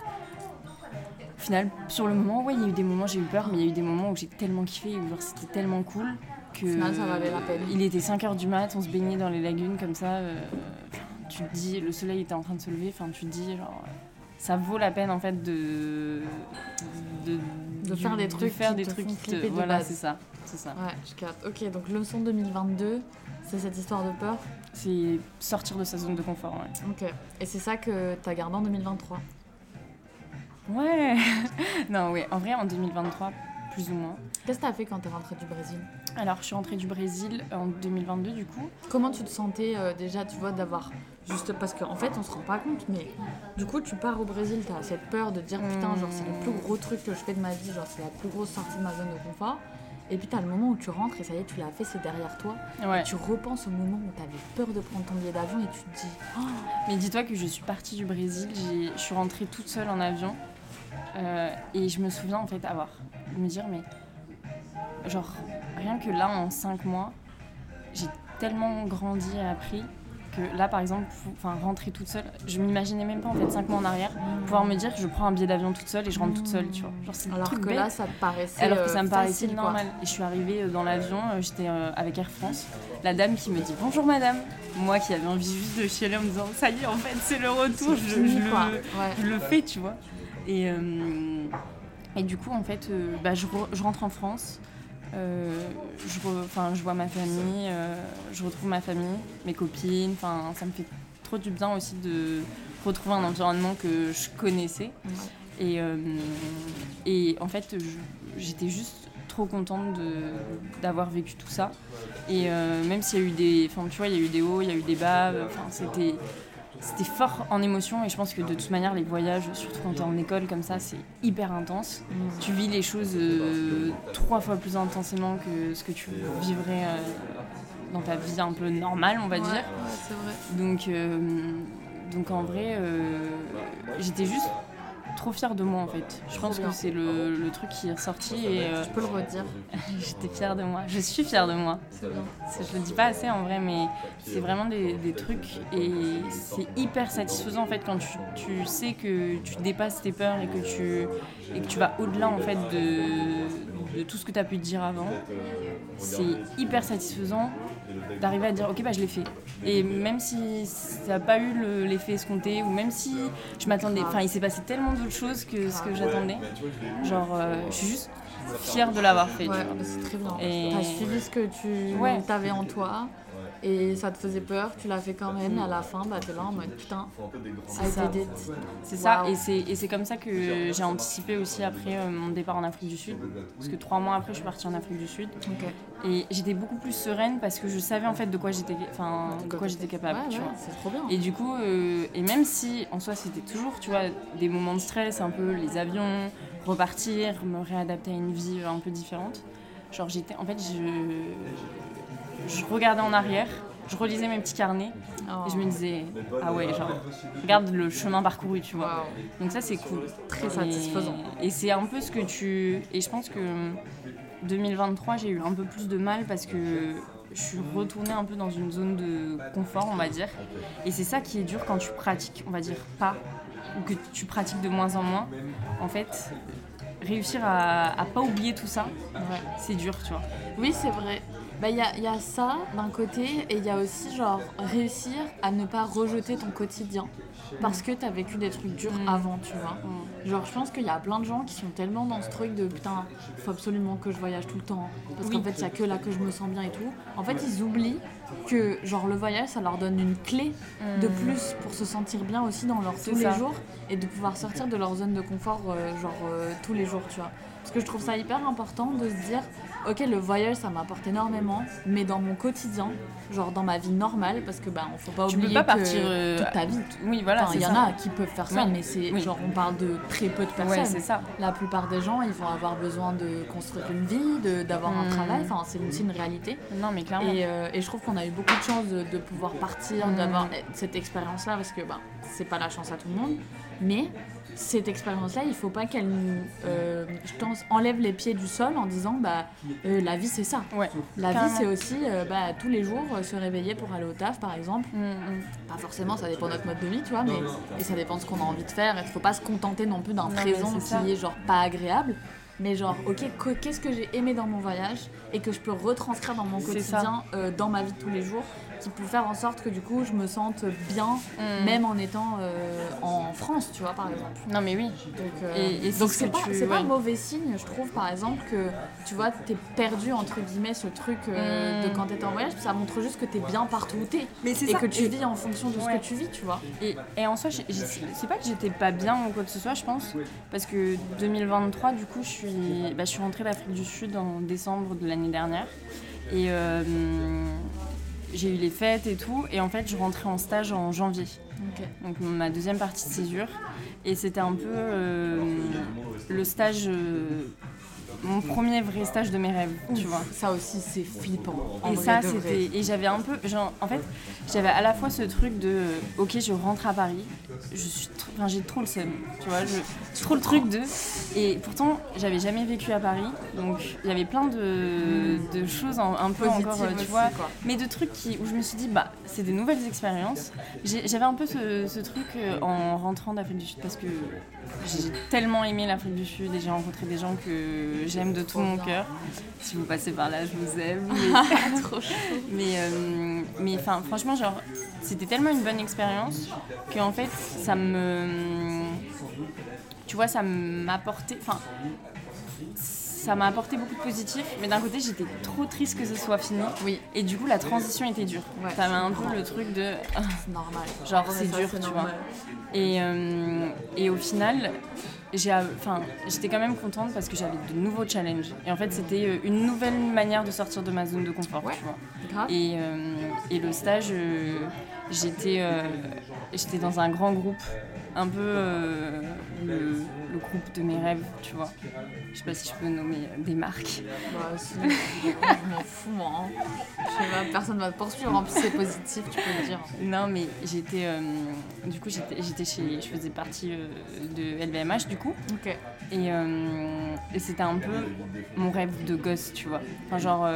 au final sur le moment ouais il y a eu des moments j'ai eu peur mais il y a eu des moments où j'ai tellement kiffé où genre c'était tellement cool que final, ça valait la peine. il était 5h du mat on se baignait dans les lagunes comme ça euh, tu te dis le soleil était en train de se lever enfin tu te dis genre ça vaut la peine en fait de de, De faire des trucs faire qui des te trucs font qui te- voilà c'est ça c'est ça Ouais, je capte. Ok, donc leçon 2022, c'est cette histoire de peur. c'est sortir de sa zone de confort ouais. Ok. Et c'est ça que t'as gardé en 2023. Ouais Non, ouais, en vrai, en 2023, plus ou moins. Qu'est-ce que t'as fait quand t'es rentrée du Brésil? Alors, je suis rentrée du Brésil en 2022, du coup. Comment tu te sentais euh, déjà, tu vois, d'avoir juste parce qu'en fait, on se rend pas compte, mais du coup, tu pars au Brésil, t'as cette peur de dire putain, genre c'est le plus gros truc que je fais de ma vie, genre c'est la plus grosse sortie de ma zone de confort. Et puis t'as le moment où tu rentres et ça y est, tu l'as fait, c'est derrière toi. Ouais. Tu repenses au moment où t'avais peur de prendre ton billet d'avion et tu te dis oh, Mais dis-toi que je suis partie du Brésil, je suis rentrée toute seule en avion. euh, et je me souviens, en fait, avoir. me dire, mais. Genre, rien que là, en 5 mois, j'ai tellement grandi et appris que là, par exemple, enfin, rentrer toute seule, je m'imaginais même pas, en fait, 5 mois en arrière, pouvoir me dire que je prends un billet d'avion toute seule et je rentre toute seule, tu vois. Genre, c'est alors que là, ça te paraissait Alors que euh, ça me paraissait facile, quoi. normal. Et je suis arrivée euh, dans l'avion, euh, j'étais avec Air France. La dame qui me dit bonjour madame. Moi qui avais envie juste de chialer en me disant ça y est, en fait, c'est le retour, je, fini, le, Ouais. je le fais, tu vois. Et, euh, et du coup, en fait, euh, bah, je, re- je rentre en France. euh, je, re- enfin, je vois ma famille, euh, je retrouve ma famille, mes copines. Enfin, ça me fait trop du bien aussi de retrouver un environnement que je connaissais. Et, euh, et en fait, j'étais juste trop contente d'avoir vécu tout ça. Et euh, même s'il y a eu des, enfin, tu vois, il y a eu des hauts, il y a eu des bas. Enfin, c'était, c'était fort en émotion. Et je pense que de toute manière, les voyages, surtout quand tu es en école comme ça, c'est hyper intense. Tu vis les choses euh, trois fois plus intensément que ce que tu vivrais euh, dans ta vie un peu normale, on va Ouais, dire. ouais, c'est vrai. Donc, euh, donc en vrai, j'étais juste trop fière de moi en fait. Je pense que c'est le, le truc qui est ressorti et euh, Tu peux le redire. j'étais fière de moi. Je suis fière de moi. C'est bien. C'est- Je le dis pas assez en vrai, mais c'est vraiment des, des trucs et c'est hyper satisfaisant en fait quand tu, tu sais que tu dépasses tes peurs et que tu, et que tu vas au-delà en fait de, de tout ce que tu as pu te dire avant. C'est hyper satisfaisant d'arriver à dire ok bah je l'ai fait. Et même si ça n'a pas eu le- l'effet escompté ou même si je m'attendais enfin il s'est passé tellement d'autres choses que ce que j'attendais. genre euh, je suis juste fière de l'avoir fait tu Ouais, c'est très bien. Et- T'as suivi ce que tu Ouais. avais en toi et ça te faisait peur, tu l'as fait quand même et à la fin, bah, t'es là en mode putain. C'est ça, Waouh. et c'est, comme ça que j'ai anticipé aussi après euh, mon départ en Afrique du Sud. Parce que trois mois après, je suis partie en Afrique du Sud. Et j'étais beaucoup plus sereine parce que je savais en fait de quoi j'étais, capable. Ouais, tu ouais, vois. c'est trop bien. Et du coup, euh, et même si en soi c'était toujours, tu vois, des moments de stress, un peu les avions, repartir, me réadapter à une vie un peu différente. Genre j'étais, en fait, je, je regardais en arrière, je relisais mes petits carnets Oh. et je me disais, ah ouais, genre, regarde le chemin parcouru, tu vois. Donc ça c'est cool. Très Et- satisfaisant. Et, c'est un peu ce que tu... Et je pense que 2023 j'ai eu un peu plus de mal parce que je suis retournée un peu dans une zone de confort on va dire. Et c'est ça qui est dur quand tu pratiques, on va dire, pas, ou que tu pratiques de moins en moins. En fait, réussir à, à pas oublier tout ça, Ouais. c'est dur, tu vois. Oui, c'est vrai. Bah, Il y, a, y a ça d'un côté, et il y a aussi genre réussir à ne pas rejeter ton quotidien parce que t'as vécu des trucs durs Mm. avant, tu vois. Genre, je pense qu'il y a plein de gens qui sont tellement dans ce truc de putain, faut absolument que je voyage tout le temps parce qu'en Oui. fait, il y a que là que je me sens bien et tout. En fait, ils oublient que genre le voyage, ça leur donne une clé de plus pour se sentir bien aussi dans leur tous ça. les jours et de pouvoir sortir de leur zone de confort, euh, genre euh, tous les jours, tu vois. Parce que je trouve ça hyper important de se dire, ok, le voyage, ça m'apporte énormément, mais dans mon quotidien, genre dans ma vie normale, parce que bah, on faut pas Tu oublier peux pas que partir, euh, toute ta vie. Oui, voilà, Enfin, il y en a qui peuvent faire ça, Oui. mais c'est Oui. genre on parle de très peu de personnes. Ouais, c'est ça. La plupart des gens, ils vont avoir besoin de construire une vie, d'avoir un Hmm. travail. Enfin, c'est aussi une réalité. Non, mais clairement. Et, euh, et je trouve qu'on a eu beaucoup de chance de, de pouvoir partir, Mm. d'avoir cette expérience-là, parce que bah, c'est pas la chance à tout le monde. Mais cette expérience-là, il faut pas qu'elle nous, euh, je pense, enlève les pieds du sol en disant bah euh, la vie c'est ça. Ouais. La vie c'est aussi euh, bah, tous les jours se réveiller pour aller au taf par exemple. Mm, mm. Pas forcément, ça dépend de notre mode de vie, tu vois, mais et ça dépend de ce qu'on a envie de faire. Il faut pas se contenter non plus d'un présent ça. qui est genre pas agréable. Mais genre, ok, que- qu'est-ce que j'ai aimé dans mon voyage et que je peux retranscrire dans mon quotidien, dans ma vie de tous les jours, qui peut faire en sorte que du coup je me sente bien, Mm. même en étant euh, en France, tu vois, par exemple. Non, mais oui. Donc, euh, Et- donc ce c'est pas, tu- c'est pas un mauvais signe, je trouve, par exemple, que tu vois, t'es perdu entre guillemets ce truc euh, Mm. de quand t'étais en voyage, ça montre juste que t'es bien partout où t'es. Mais c'est Et ça. que tu Et- vis en fonction de ce que tu vis, tu vois. Et, et en soi, c'est pas que j'étais pas bien ou quoi que ce soit, je pense, parce que 2023, du coup, je suis, bah, je suis rentrée d'Afrique du Sud en décembre de l'année dernière. Et euh, j'ai eu les fêtes et tout, et en fait, je rentrais en stage en janvier. Donc ma deuxième partie de césure. Et c'était un peu euh, le stage, euh, mon premier vrai stage de mes rêves, tu vois. Ça aussi, c'est flippant. Et ça, c'était. Et j'avais un peu. Genre, en fait, j'avais à la fois ce truc de. Ok, je rentre à Paris. Je suis. tr- Enfin, j'ai trop le seum. Tu vois, je, trop le truc de. Et pourtant, j'avais jamais vécu à Paris. Donc, il y avait plein de, de choses en- un peu Positive encore, euh, tu vois. quoi. Mais de trucs qui, où je me suis dit, bah, c'est des nouvelles expériences. J'avais un peu ce, ce truc euh, en rentrant d'Afrique du Sud parce que j'ai tellement aimé l'Afrique du Sud et j'ai rencontré des gens que j'aime de tout mon cœur. Si vous passez par là, je vous aime. Mais, Trop chaud. mais, euh, mais enfin, franchement, genre, c'était tellement une bonne expérience que en fait, ça me. Tu vois, ça m'apportait. Enfin, ça m'a apporté beaucoup de positif, mais d'un côté, j'étais trop triste que ce soit fini. Oui, Et du coup, la transition était dure. Ouais, T'avais je un peu le truc de. c'est normal. Genre, c'est ça, dur, tu normal. Et, euh, et au final, j'étais quand même contente parce que j'avais de nouveaux challenges. Et en fait, c'était euh, une nouvelle manière de sortir de ma zone de confort, Ouais. tu vois. Et, euh, et le stage, euh, j'étais, euh, j'étais dans un grand groupe, un peu euh, le, le groupe de mes rêves, tu vois. Je sais pas si je peux nommer des marques. Bah, je m'en fous, moi. hein. Je sais pas, personne va te poursuivre. En plus, c'est positif, tu peux le dire. Non, mais j'étais, euh, du coup, j'étais, j'étais chez, je faisais partie euh, de LVMH, du coup. Ok. Et, et c'était un peu mon rêve de gosse, tu vois. Enfin, genre,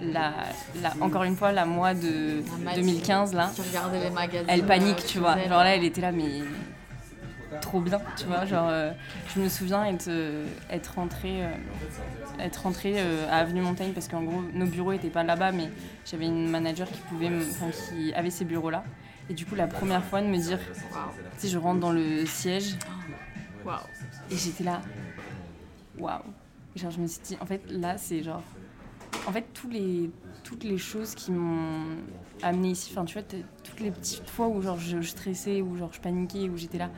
la, la- encore une fois, la moi de La Mathilde. 2015, là, Tu regardais les magazines. elle panique, tu vois. Genre là, elle était là, mais trop bien, tu vois. Genre, euh, je me souviens être, euh, être rentrée, euh, être rentrée euh, à Avenue Montaigne parce qu'en gros, nos bureaux étaient pas là-bas, mais j'avais une manager qui pouvait, enfin, qui avait ces bureaux-là. Et du coup, la première fois de me dire, tu sais, je rentre dans le siège Waouh. et j'étais là, waouh. Genre, je me suis dit, en fait, là, c'est genre. En fait, tous les, toutes les choses qui m'ont amené ici, enfin, tu vois, toutes les petites fois où genre, je, je stressais, où genre, je paniquais, où j'étais là,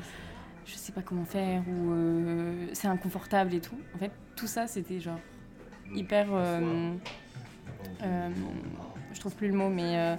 je sais pas comment faire, où euh, c'est inconfortable et tout. En fait, tout ça, c'était genre hyper. euh, euh, je trouve plus le mot, mais euh,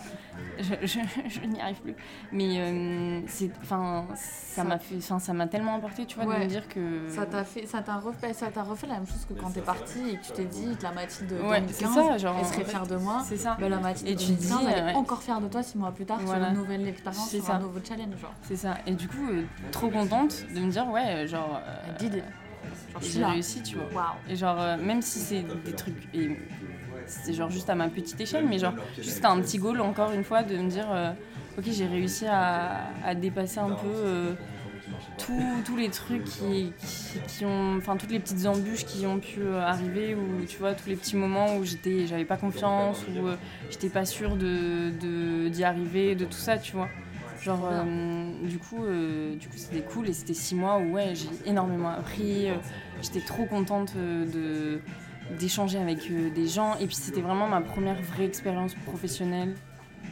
je, je- je n'y arrive plus. Mais euh, c'est, enfin, ça m'a fait, enfin, ça m'a tellement apporté, tu vois, de Ouais. me dire que. Ça t'a fait, ça t'a refait, ça t'a refait la même chose que quand t'es partie et que tu t'es dit, la Mathilde de Ouais, 2015, c'est ça, genre, elle serait en fait, fière de moi. C'est ça. Bah, la Mathilde Et de tu te 2015, dis, elle est ouais. encore fière de toi six mois plus tard Voilà. sur une nouvelle expérience, C'est sur ça. un nouveau challenge. Genre. C'est ça. Et du coup, euh, trop contente de me dire, ouais, genre. euh, Genre, je suis j'ai là. réussi, tu vois. Waouh. Et genre, euh, même si c'est des trucs. Et c'est genre juste à ma petite échelle, mais genre, juste un petit goal, encore une fois, de me dire, euh, ok, j'ai réussi à, à dépasser un peu. euh, tous tous les trucs qui, qui, qui ont. Enfin, toutes les petites embûches qui ont pu euh, arriver, ou tu vois, tous les petits moments où j'étais, j'avais pas confiance, où euh, j'étais pas sûre de, de- d'y arriver, de tout ça, tu vois. Genre, euh, du coup, euh, du coup, c'était cool et c'était six mois où ouais, j'ai énormément appris. euh, J'étais trop contente de d'échanger avec euh, des gens et puis c'était vraiment ma première vraie expérience professionnelle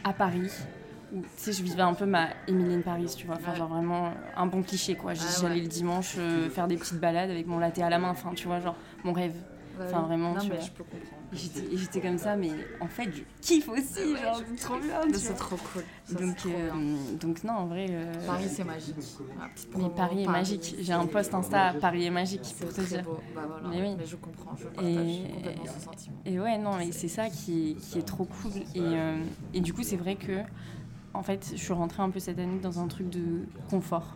à Paris où, tu sais, je vivais un peu ma Emily in Paris, tu vois. Enfin, genre vraiment un bon cliché, quoi. J'allais ouais. le dimanche euh, faire des petites balades avec mon latte à la main, enfin, tu vois, genre mon rêve. Bah Enfin, vraiment, Non, tu mais vois. je peux comprendre. Et j'étais et j'étais comme ça, mais en fait, je kiffe aussi, genre, c'est trop bien, Mais c'est trop cool. Ça, Donc, c'est trop bien. euh, donc non, en vrai. euh, Paris, c'est magique. Mais Paris est magique. J'ai un post Insta, Paris est magique, C'est pour te dire. beau. Bah voilà. Mais oui. je comprends, je partage Et- complètement ce sentiment. Et ouais, non, mais c'est ça qui, qui est trop cool. Et, euh, et du coup, c'est vrai que, en fait, je suis rentrée un peu cette année dans un truc de confort.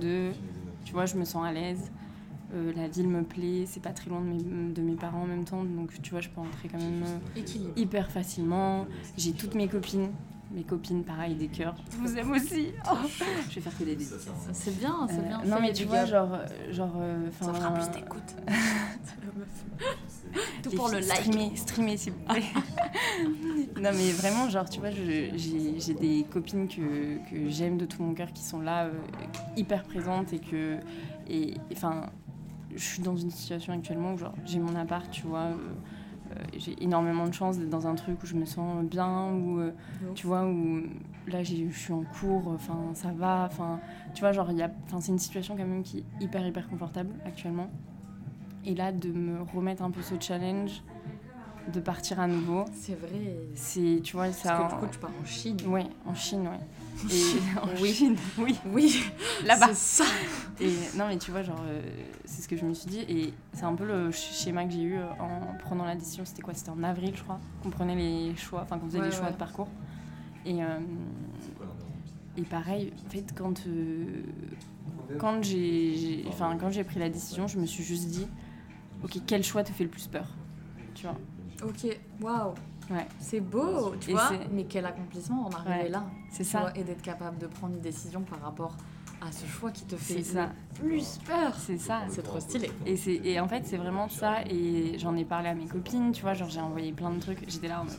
De, tu vois, je me sens à l'aise. Euh, la ville me plaît, c'est pas très loin de mes, de mes parents en même temps, donc tu vois, je peux rentrer quand même euh, hyper facilement. J'ai toutes mes copines, mes copines, pareil, des cœurs. Je vous aime aussi. Oh, je vais faire que des dédicaces. C'est bien, c'est Euh, bien. non, mais tu vois, genre. genre euh, Ça fera plus d'écoute. Tout pour le like. Streamer, streamer s'il vous plaît. non mais vraiment, genre, tu vois, j'ai j'ai des copines que, que j'aime de tout mon cœur qui sont là, euh, hyper présentes et que. Et enfin, je suis dans une situation actuellement où, genre, j'ai mon appart, tu vois. euh, euh, j'ai énormément de chance d'être dans un truc où je me sens bien, où, euh, tu vois, où là je suis en cours, enfin ça va, enfin tu vois, genre c'est une situation quand même qui est hyper hyper confortable actuellement. Et là de me remettre un peu ce challenge, de partir à nouveau, C'est vrai. c'est, tu vois, Parce ça. que du coup, tu pars en Chine. Ouais, en Chine, ouais. Et en Oui. Chine, oui, Oui, là-bas. c'est ça. Et non, mais tu vois, genre, euh, c'est ce que je me suis dit. Et c'est un peu le sch- schéma que j'ai eu euh, en prenant la décision. C'était quoi? C'était en avril, je crois, qu'on prenait les choix, enfin, qu'on faisait Ouais, les choix ouais. de parcours. Et, euh, et pareil, en fait, quand, euh, quand j'ai j'ai- enfin, quand j'ai pris la décision, je me suis juste dit, ok, quel choix te fait le plus peur? Tu vois? Ok, waouh. Ouais. C'est beau, tu Et vois. Mais quel accomplissement d'en arriver Ouais, là. C'est ça. vois, et d'être capable de prendre une décision par rapport à ce choix qui te fait ça. plus peur. C'est ça. C'est trop stylé. Et, c'est- et en fait, c'est vraiment ça. Et j'en ai parlé à mes copines, tu vois, genre j'ai envoyé plein de trucs. J'étais là en mode,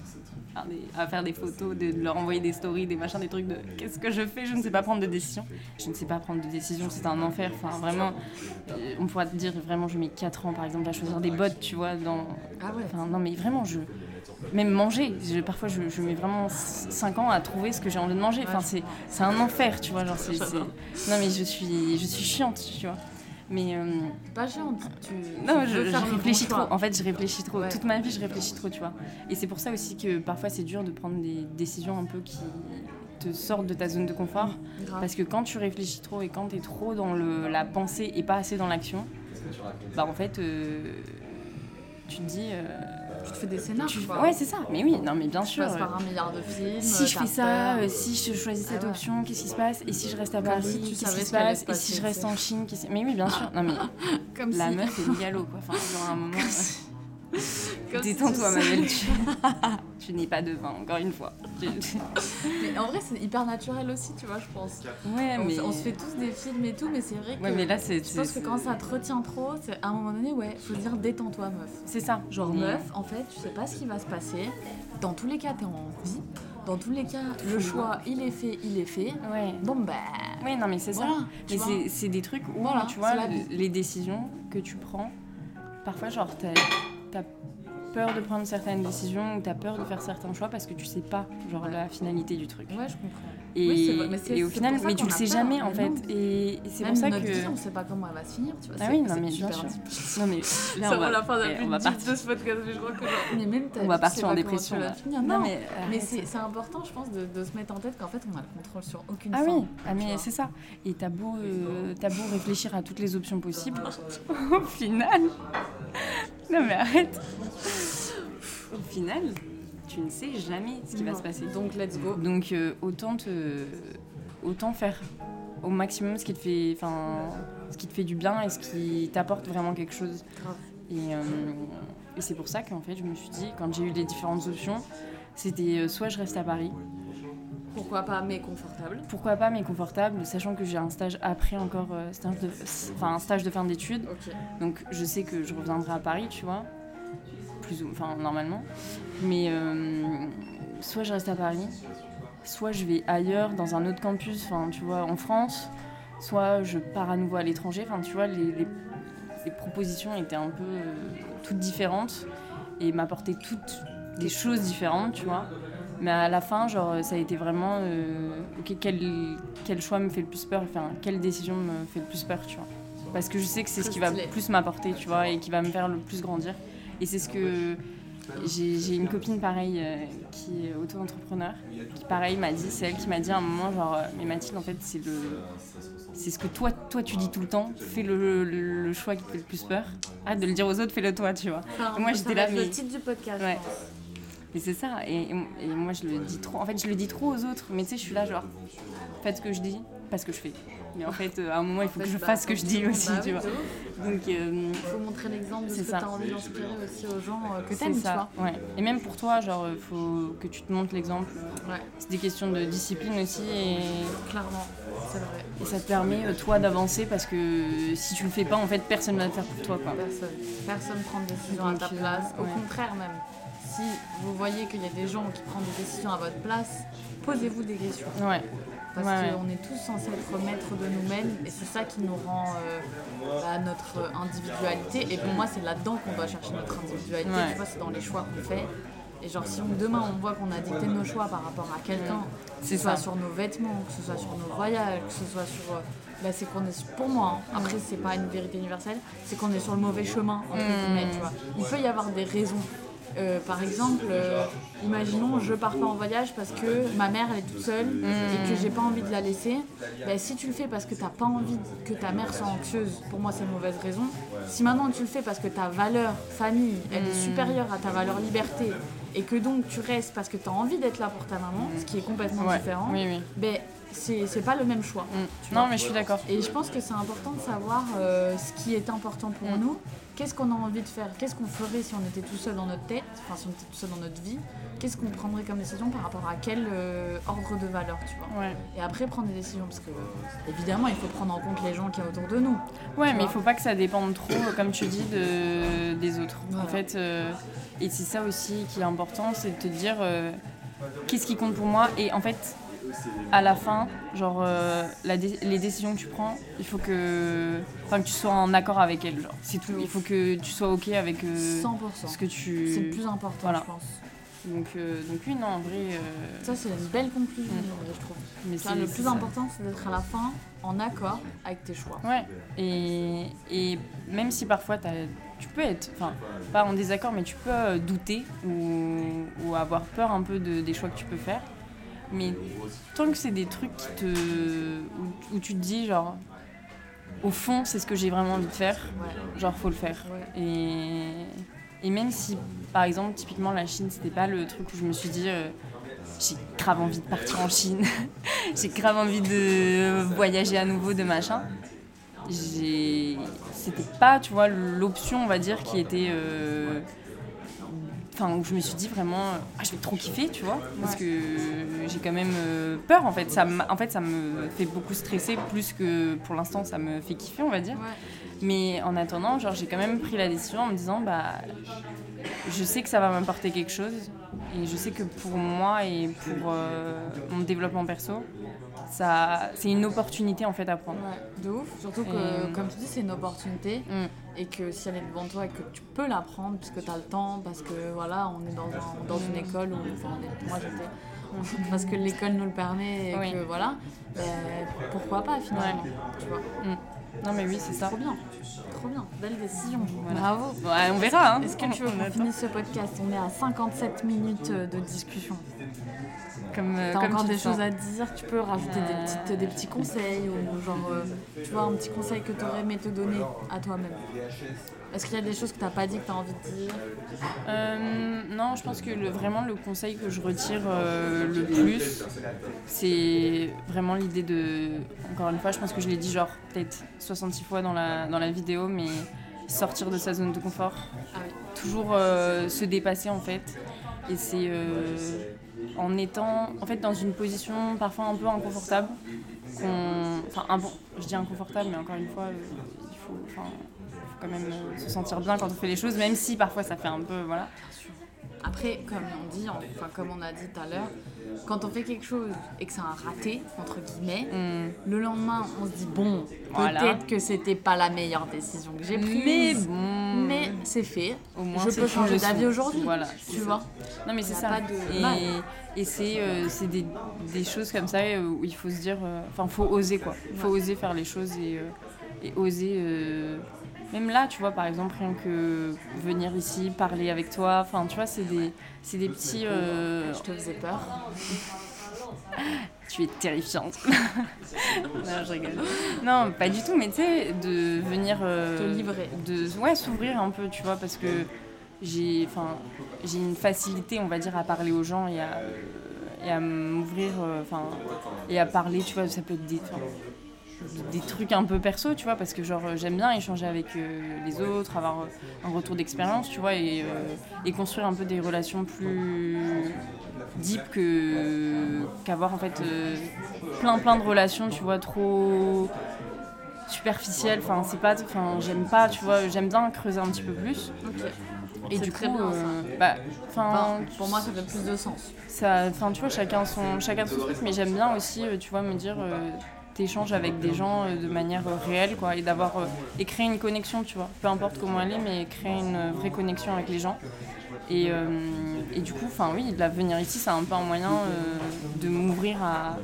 faire des- à faire des photos, de, de leur envoyer des stories, des machins, des trucs de qu'est-ce que je fais? Je ne sais pas prendre de décision. Je ne sais pas prendre de décision, c'est un enfer. Enfin, vraiment, euh, on pourrait te dire, vraiment, je mets 4 ans par exemple à choisir des bottes, tu vois, dans. Ah ouais. Enfin, non, mais vraiment, je. Même manger, je- parfois je, je mets vraiment 5 ans à trouver ce que j'ai envie de manger. Enfin, c'est c'est un enfer, tu vois. Genre, c'est, c'est- Non, mais je suis, je suis chiante, tu vois. Mais. euh, Pas géante. Tu, non, tu je, bon réfléchis trop. En fait, je réfléchis trop. Ouais. Toute ma vie, je réfléchis trop, tu vois. Et c'est pour ça aussi que parfois, c'est dur de prendre des décisions un peu qui te sortent de ta zone de confort. Parce que quand tu réfléchis trop et quand tu es trop dans le, la pensée et pas assez dans l'action, bah en fait, euh, tu te dis. euh, Tu te fais des scénars, tu- quoi. Ouais, c'est ça. Mais oui, non, mais bien Tu sûr. passes euh, par un milliard de films. si je fais ça, peur. euh, si je choisis cette Ah ouais. option, qu'est-ce qui se passe? Et si je reste à Paris, qu'est-ce qui se passe? se Et si je reste en Chine qu'est-ce- Mais oui, bien sûr. Non, mais Comme la si- meuf est mégalo, quoi. Enfin, genre un moment. Détends-toi, Manuel. Tu, tu n'es pas de vin, encore une fois. Mais en vrai, c'est hyper naturel aussi, tu vois, je pense. Ouais, On, mais. on se fait tous des films et tout, mais c'est vrai que. Ouais, mais là, c'est. Je pense que quand ça te retient trop, c'est à un moment donné, ouais, faut dire détends-toi, meuf. C'est ça. Genre, Mais- meuf, en fait, tu sais pas ce qui va se passer. Dans tous les cas, t'es en vie. Dans tous les cas, le choix, il est fait, il est fait. Ouais. Bon, bah. Ouais, non, mais c'est ça. Voilà, Mais c'est- des trucs où, Voilà, tu vois, les décisions que tu prends, parfois, genre, t'as as peur de prendre certaines décisions ou t'as peur de faire certains choix parce que tu sais pas, genre, la finalité du truc. Ouais, je comprends. Et, Oui, c'est vrai, mais c'est- et au final, mais tu le sais peur, jamais, en fait. non. Et, c'est pour ça que. vie, on sait pas comment elle va se finir, tu vois. Ah oui, non, mais bien sûr. Non, mais là, on va, la fin la eh, plus on va partir. de ce podcast, mais je crois que. Mais même On va partir en dépression. Non, mais, mais arrête. c'est important, je pense, de, de se mettre en tête qu'en fait, on a le contrôle sur aucune Ah oui, ah mais c'est ça. Et t'as beau, euh, t'as beau réfléchir à toutes les options possibles, au final. Non mais arrête. Au final, tu ne sais jamais ce qui va se passer. Donc, let's go. Donc euh, autant te, autant faire au maximum ce qui te fait, enfin, ce qui te fait du bien et ce qui t'apporte vraiment quelque chose. Et, euh, et c'est pour ça qu'en fait, je me suis dit, quand j'ai eu les différentes options, c'était euh, soit je reste à Paris, Pourquoi pas, mais confortable. pourquoi pas, mais confortable, sachant que j'ai un stage après encore, euh, stage de, enfin un stage de fin d'études, donc je sais que je reviendrai à Paris, tu vois, plus ou, enfin normalement, mais euh, soit je reste à Paris, soit je vais ailleurs dans un autre campus, enfin tu vois, en France, soit je pars à nouveau à l'étranger, enfin tu vois, les, les- les propositions étaient un peu euh, toutes différentes et m'apportaient toutes des choses différentes, tu vois. Mais à la fin, genre, ça a été vraiment euh, ok, quel, quel choix me fait le plus peur, enfin, quelle décision me fait le plus peur, tu vois. Parce que je sais que c'est ce qui va le plus m'apporter, tu vois, et qui va me faire le plus grandir. Et c'est ce que j'ai j'ai une copine pareil euh, qui est auto-entrepreneur, qui pareil m'a dit, c'est elle qui m'a dit à un moment genre, euh, mais Mathilde en fait c'est le, c'est ce que toi, toi tu dis tout le temps, fais le, le- le choix qui te fait le plus peur. Arrête de le dire aux autres, fais-le toi, tu vois. Enfin, Moi, j'étais là, mais- le titre du podcast. Ouais. Et c'est ça, et, et- et moi je le dis trop, en fait je le dis trop aux autres, mais tu sais je suis là genre, faites ce que je dis, pas ce que je fais. Mais en fait euh, à un moment il faut que je Bah, fasse ce que je dis bah aussi, oui, tu vois. Donc euh, Il faut montrer l'exemple de ce C'est que ça. tu as envie d'inspirer aussi aux gens euh, que tu ça, vois. ouais. Et même pour toi, genre il faut que tu te montres l'exemple. Ouais, C'est des questions de discipline aussi et, clairement, c'est vrai. et ça te permet euh, toi d'avancer parce que si tu le fais pas en fait personne va le faire pour toi quoi. Personne. Personne prend de décision à ta euh, place. Au ouais. contraire même. Si vous voyez qu'il y a des gens qui prennent des décisions à votre place, posez-vous des questions. Ouais, Parce Ouais, qu'on est tous censés être maîtres de nous-mêmes et c'est ça qui nous rend euh, bah, notre individualité. Et pour moi, c'est là-dedans qu'on doit chercher notre individualité. Ouais. Tu vois, c'est dans les choix qu'on fait. Et genre, si on- demain on voit qu'on a dicté nos choix par rapport à quelqu'un, que ce soit sur nos vêtements, que ce soit sur nos voyages, que ce soit sur. euh, bah, c'est qu'on est sur- pour moi, hein, après c'est pas une vérité universelle, c'est qu'on est sur le mauvais chemin, entre Hmm. guillemets, tu vois. Il peut y avoir des raisons. Euh, par exemple, euh, imaginons je pars pas en voyage parce que ma mère elle est toute seule et que j'ai pas envie de la laisser. Ben, si tu le fais parce que t'as pas envie que ta mère soit anxieuse, pour moi c'est une mauvaise raison. Si maintenant tu le fais parce que ta valeur famille elle est supérieure à ta valeur liberté et que donc tu restes parce que tu as envie d'être là pour ta maman, ce qui est complètement ouais. différent, Oui, oui. ben c'est pas le même choix. Mm. Non mais je suis d'accord. Et je pense que c'est important de savoir euh, ce qui est important pour Mm. nous, qu'est-ce qu'on a envie de faire, qu'est-ce qu'on ferait si on était tout seul dans notre tête, enfin si on était tout seul dans notre vie, qu'est-ce qu'on prendrait comme décision par rapport à quel euh, ordre de valeur, tu vois? Ouais. Et après prendre des décisions, parce que évidemment il faut prendre en compte les gens qui y a autour de nous. Ouais, mais il faut pas que ça dépende trop, euh, comme tu dis, de, des autres. Voilà. En fait, euh, et c'est ça aussi qui est important, c'est de te dire euh, qu'est-ce qui compte pour moi? Et en fait, à la fin, genre, euh, la dé- les décisions que tu prends, il faut que, enfin, que tu sois en accord avec elles. genre. C'est tout. Il faut que tu sois ok avec euh, 100%. ce que tu. C'est le plus important, voilà. je pense. Donc, euh, donc oui, non, en vrai. euh, Ça c'est une belle conclusion, Mm. je trouve. mais le plus important c'est d'être à la fin en accord avec tes choix. Ouais, et, et même si parfois tu peux être, enfin, pas en désaccord, mais tu peux douter ou, ou avoir peur un peu de- des choix que tu peux faire. Mais tant que c'est des trucs qui te, où, où tu te dis, genre, au fond, c'est ce que j'ai vraiment envie de faire, Ouais. genre, faut le faire. Ouais. Et, et même si, par exemple, typiquement la Chine, c'était pas le truc où je me suis dit, euh, j'ai grave envie de partir en Chine, j'ai grave envie de voyager à nouveau, de machin. J'ai, c'était pas, tu vois, l'option, on va dire, qui était, euh, enfin, où je me suis dit vraiment, euh, ah, je vais trop kiffer, tu vois, parce que j'ai quand même euh, peur, en fait. Ça, en fait, ça me fait beaucoup stresser, plus que pour l'instant, ça me fait kiffer, on va dire. Ouais. Mais en attendant, genre, j'ai quand même pris la décision en me disant, bah, je sais que ça va m'apporter quelque chose. Et je sais que pour moi et pour euh, mon développement perso, ça, c'est une opportunité en fait à prendre. Ouais, de ouf. Surtout que, Et- comme tu dis, c'est une opportunité. Mm. Et que si elle est devant toi et que tu peux la prendre parce que tu as le temps, parce que voilà, on est dans, un- dans une école où. Enfin, est- moi j'étais. parce que l'école nous le permet et Oui. que voilà. ben, pourquoi pas finalement Tu vois. Non mais oui, c'est ça. Trop bien. Trop bien. Belle décision. Voilà. Bravo. Ouais, on verra. Hein. Est-ce que tu veux On qu'on finisse ce podcast? On est à 57 minutes euh, de discussion. Comme, euh, T'as comme encore tu des choses à dire? Tu peux rajouter des, petites, des petits conseils ou genre, euh, tu vois, un petit conseil que tu aurais aimé te donner à toi-même? Est-ce qu'il y a des choses que t'as pas dit que t'as envie de dire Euh, non, je pense que le- vraiment le conseil que je retire euh, le plus, c'est vraiment l'idée de. Encore une fois, je pense que je l'ai dit genre peut-être 66 fois dans la, dans la vidéo, mais sortir de sa zone de confort. Ah oui. Toujours euh, se dépasser en fait. Et c'est en étant en fait dans une position parfois un peu inconfortable. Enfin, un- je dis inconfortable, mais encore une fois, il faut. Quand même euh, se sentir bien quand on fait les choses, même si parfois ça fait un peu. Voilà. Après, comme on dit, enfin comme on a dit tout à l'heure, quand on fait quelque chose et que c'est un raté, entre guillemets, Hmm. le lendemain, on se dit bon, Voilà. peut-être que c'était pas la meilleure décision que j'ai prise. Mais bon. Mais c'est fait. Au moins, je peux changer d'avis aujourd'hui. Voilà, tu ça. vois. Non mais c'est ça. pas de mal. Et, et c'est euh, c'est des, des choses comme ça euh, où il faut se dire, euh, enfin faut oser quoi. Faut oser faire les choses et, euh, et oser. Euh, même là, tu vois, par exemple, rien que venir ici, parler avec toi, enfin tu vois, c'est des, c'est des petits. euh, Je te faisais peur. tu es terrifiante. non, je rigole. Non, pas du tout, mais tu sais, de venir. euh, Te livrer. De, ouais, s'ouvrir un peu, tu vois, parce que j'ai enfin, j'ai une facilité, on va dire, à parler aux gens et à, et à m'ouvrir, euh, enfin, et à parler, tu vois, ça peut être des. Des trucs un peu perso, tu vois, parce que genre euh, j'aime bien échanger avec euh, les autres, avoir euh, un retour d'expérience, tu vois, et, euh, et construire un peu des relations plus deep que qu'avoir en fait euh, plein plein de relations, tu vois, trop superficielles. Enfin, c'est pas, enfin, j'aime pas, tu vois, j'aime bien creuser un petit peu plus. Ok. Et du très coup, bien, ça. euh, bah, enfin, Enfin, pour moi, ça fait plus de sens. ça, enfin, tu vois, chacun son, chacun son truc, mais j'aime bien aussi, tu vois, me dire, t'échanges avec des gens euh, de manière euh, réelle, quoi, et d'avoir, euh, et créer une connexion, tu vois, peu importe comment elle est, mais créer une vraie connexion avec les gens. Et, et du coup, enfin oui, de la venir ici, c'est un peu un moyen de m'ouvrir à,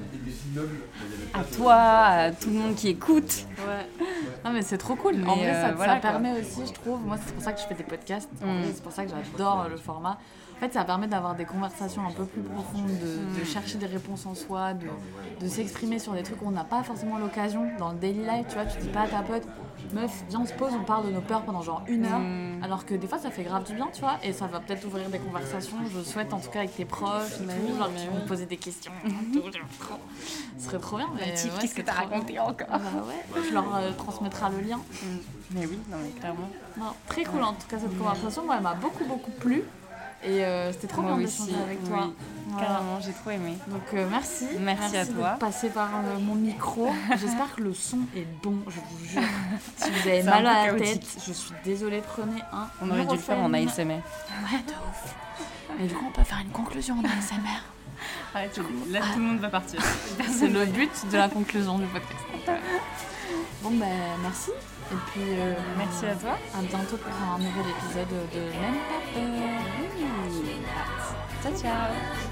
à toi, à tout le monde qui écoute. Ouais. Non mais c'est trop cool. Mais, en vrai, ça, euh, voilà, permet aussi, je trouve, moi c'est pour ça que je fais des podcasts. Mm. c'est pour ça que j'adore le format. En fait, ça permet d'avoir des conversations un peu plus profondes, de, de chercher des réponses en soi, de, de s'exprimer sur des trucs où on n'a pas forcément l'occasion dans le daily life. Tu vois, tu dis pas à ta pote, meuf, viens on se pose, on parle de nos peurs pendant genre une heure. Mm. Alors que des fois, ça fait grave du bien, tu vois, et ça va peut-être ouvrir des conversations. Je souhaite en tout cas avec tes proches, et Bah tout, genre mais qui vont poser des questions. Ce serait trop bien. Mais Mathilde, ouais, qu'est-ce que t'as bien. raconté encore bah ouais, tu leur euh, transmettras le lien. Mais oui, non mais clairement. Non, très cool en tout cas cette conversation, moi elle m'a beaucoup beaucoup plu et euh, c'était trop Moi bien aussi, avec toi. oui, Voilà. Carrément, j'ai trop aimé. Donc euh, merci. Merci à toi. de passer par euh, mon micro. J'espère que le son est bon, je vous jure. Si vous avez mal à la chaotique. tête, je suis désolée, prenez un. On aurait dû le faire en. ASMR. Ouais, de ouf. Et du coup, on peut faire une conclusion en ASMR. Là, tout le monde va partir. C'est le but de la conclusion du podcast. Bon, ben merci. Et puis, Merci à toi. À bientôt pour un nouvel épisode de Même pas Tchau, tchau.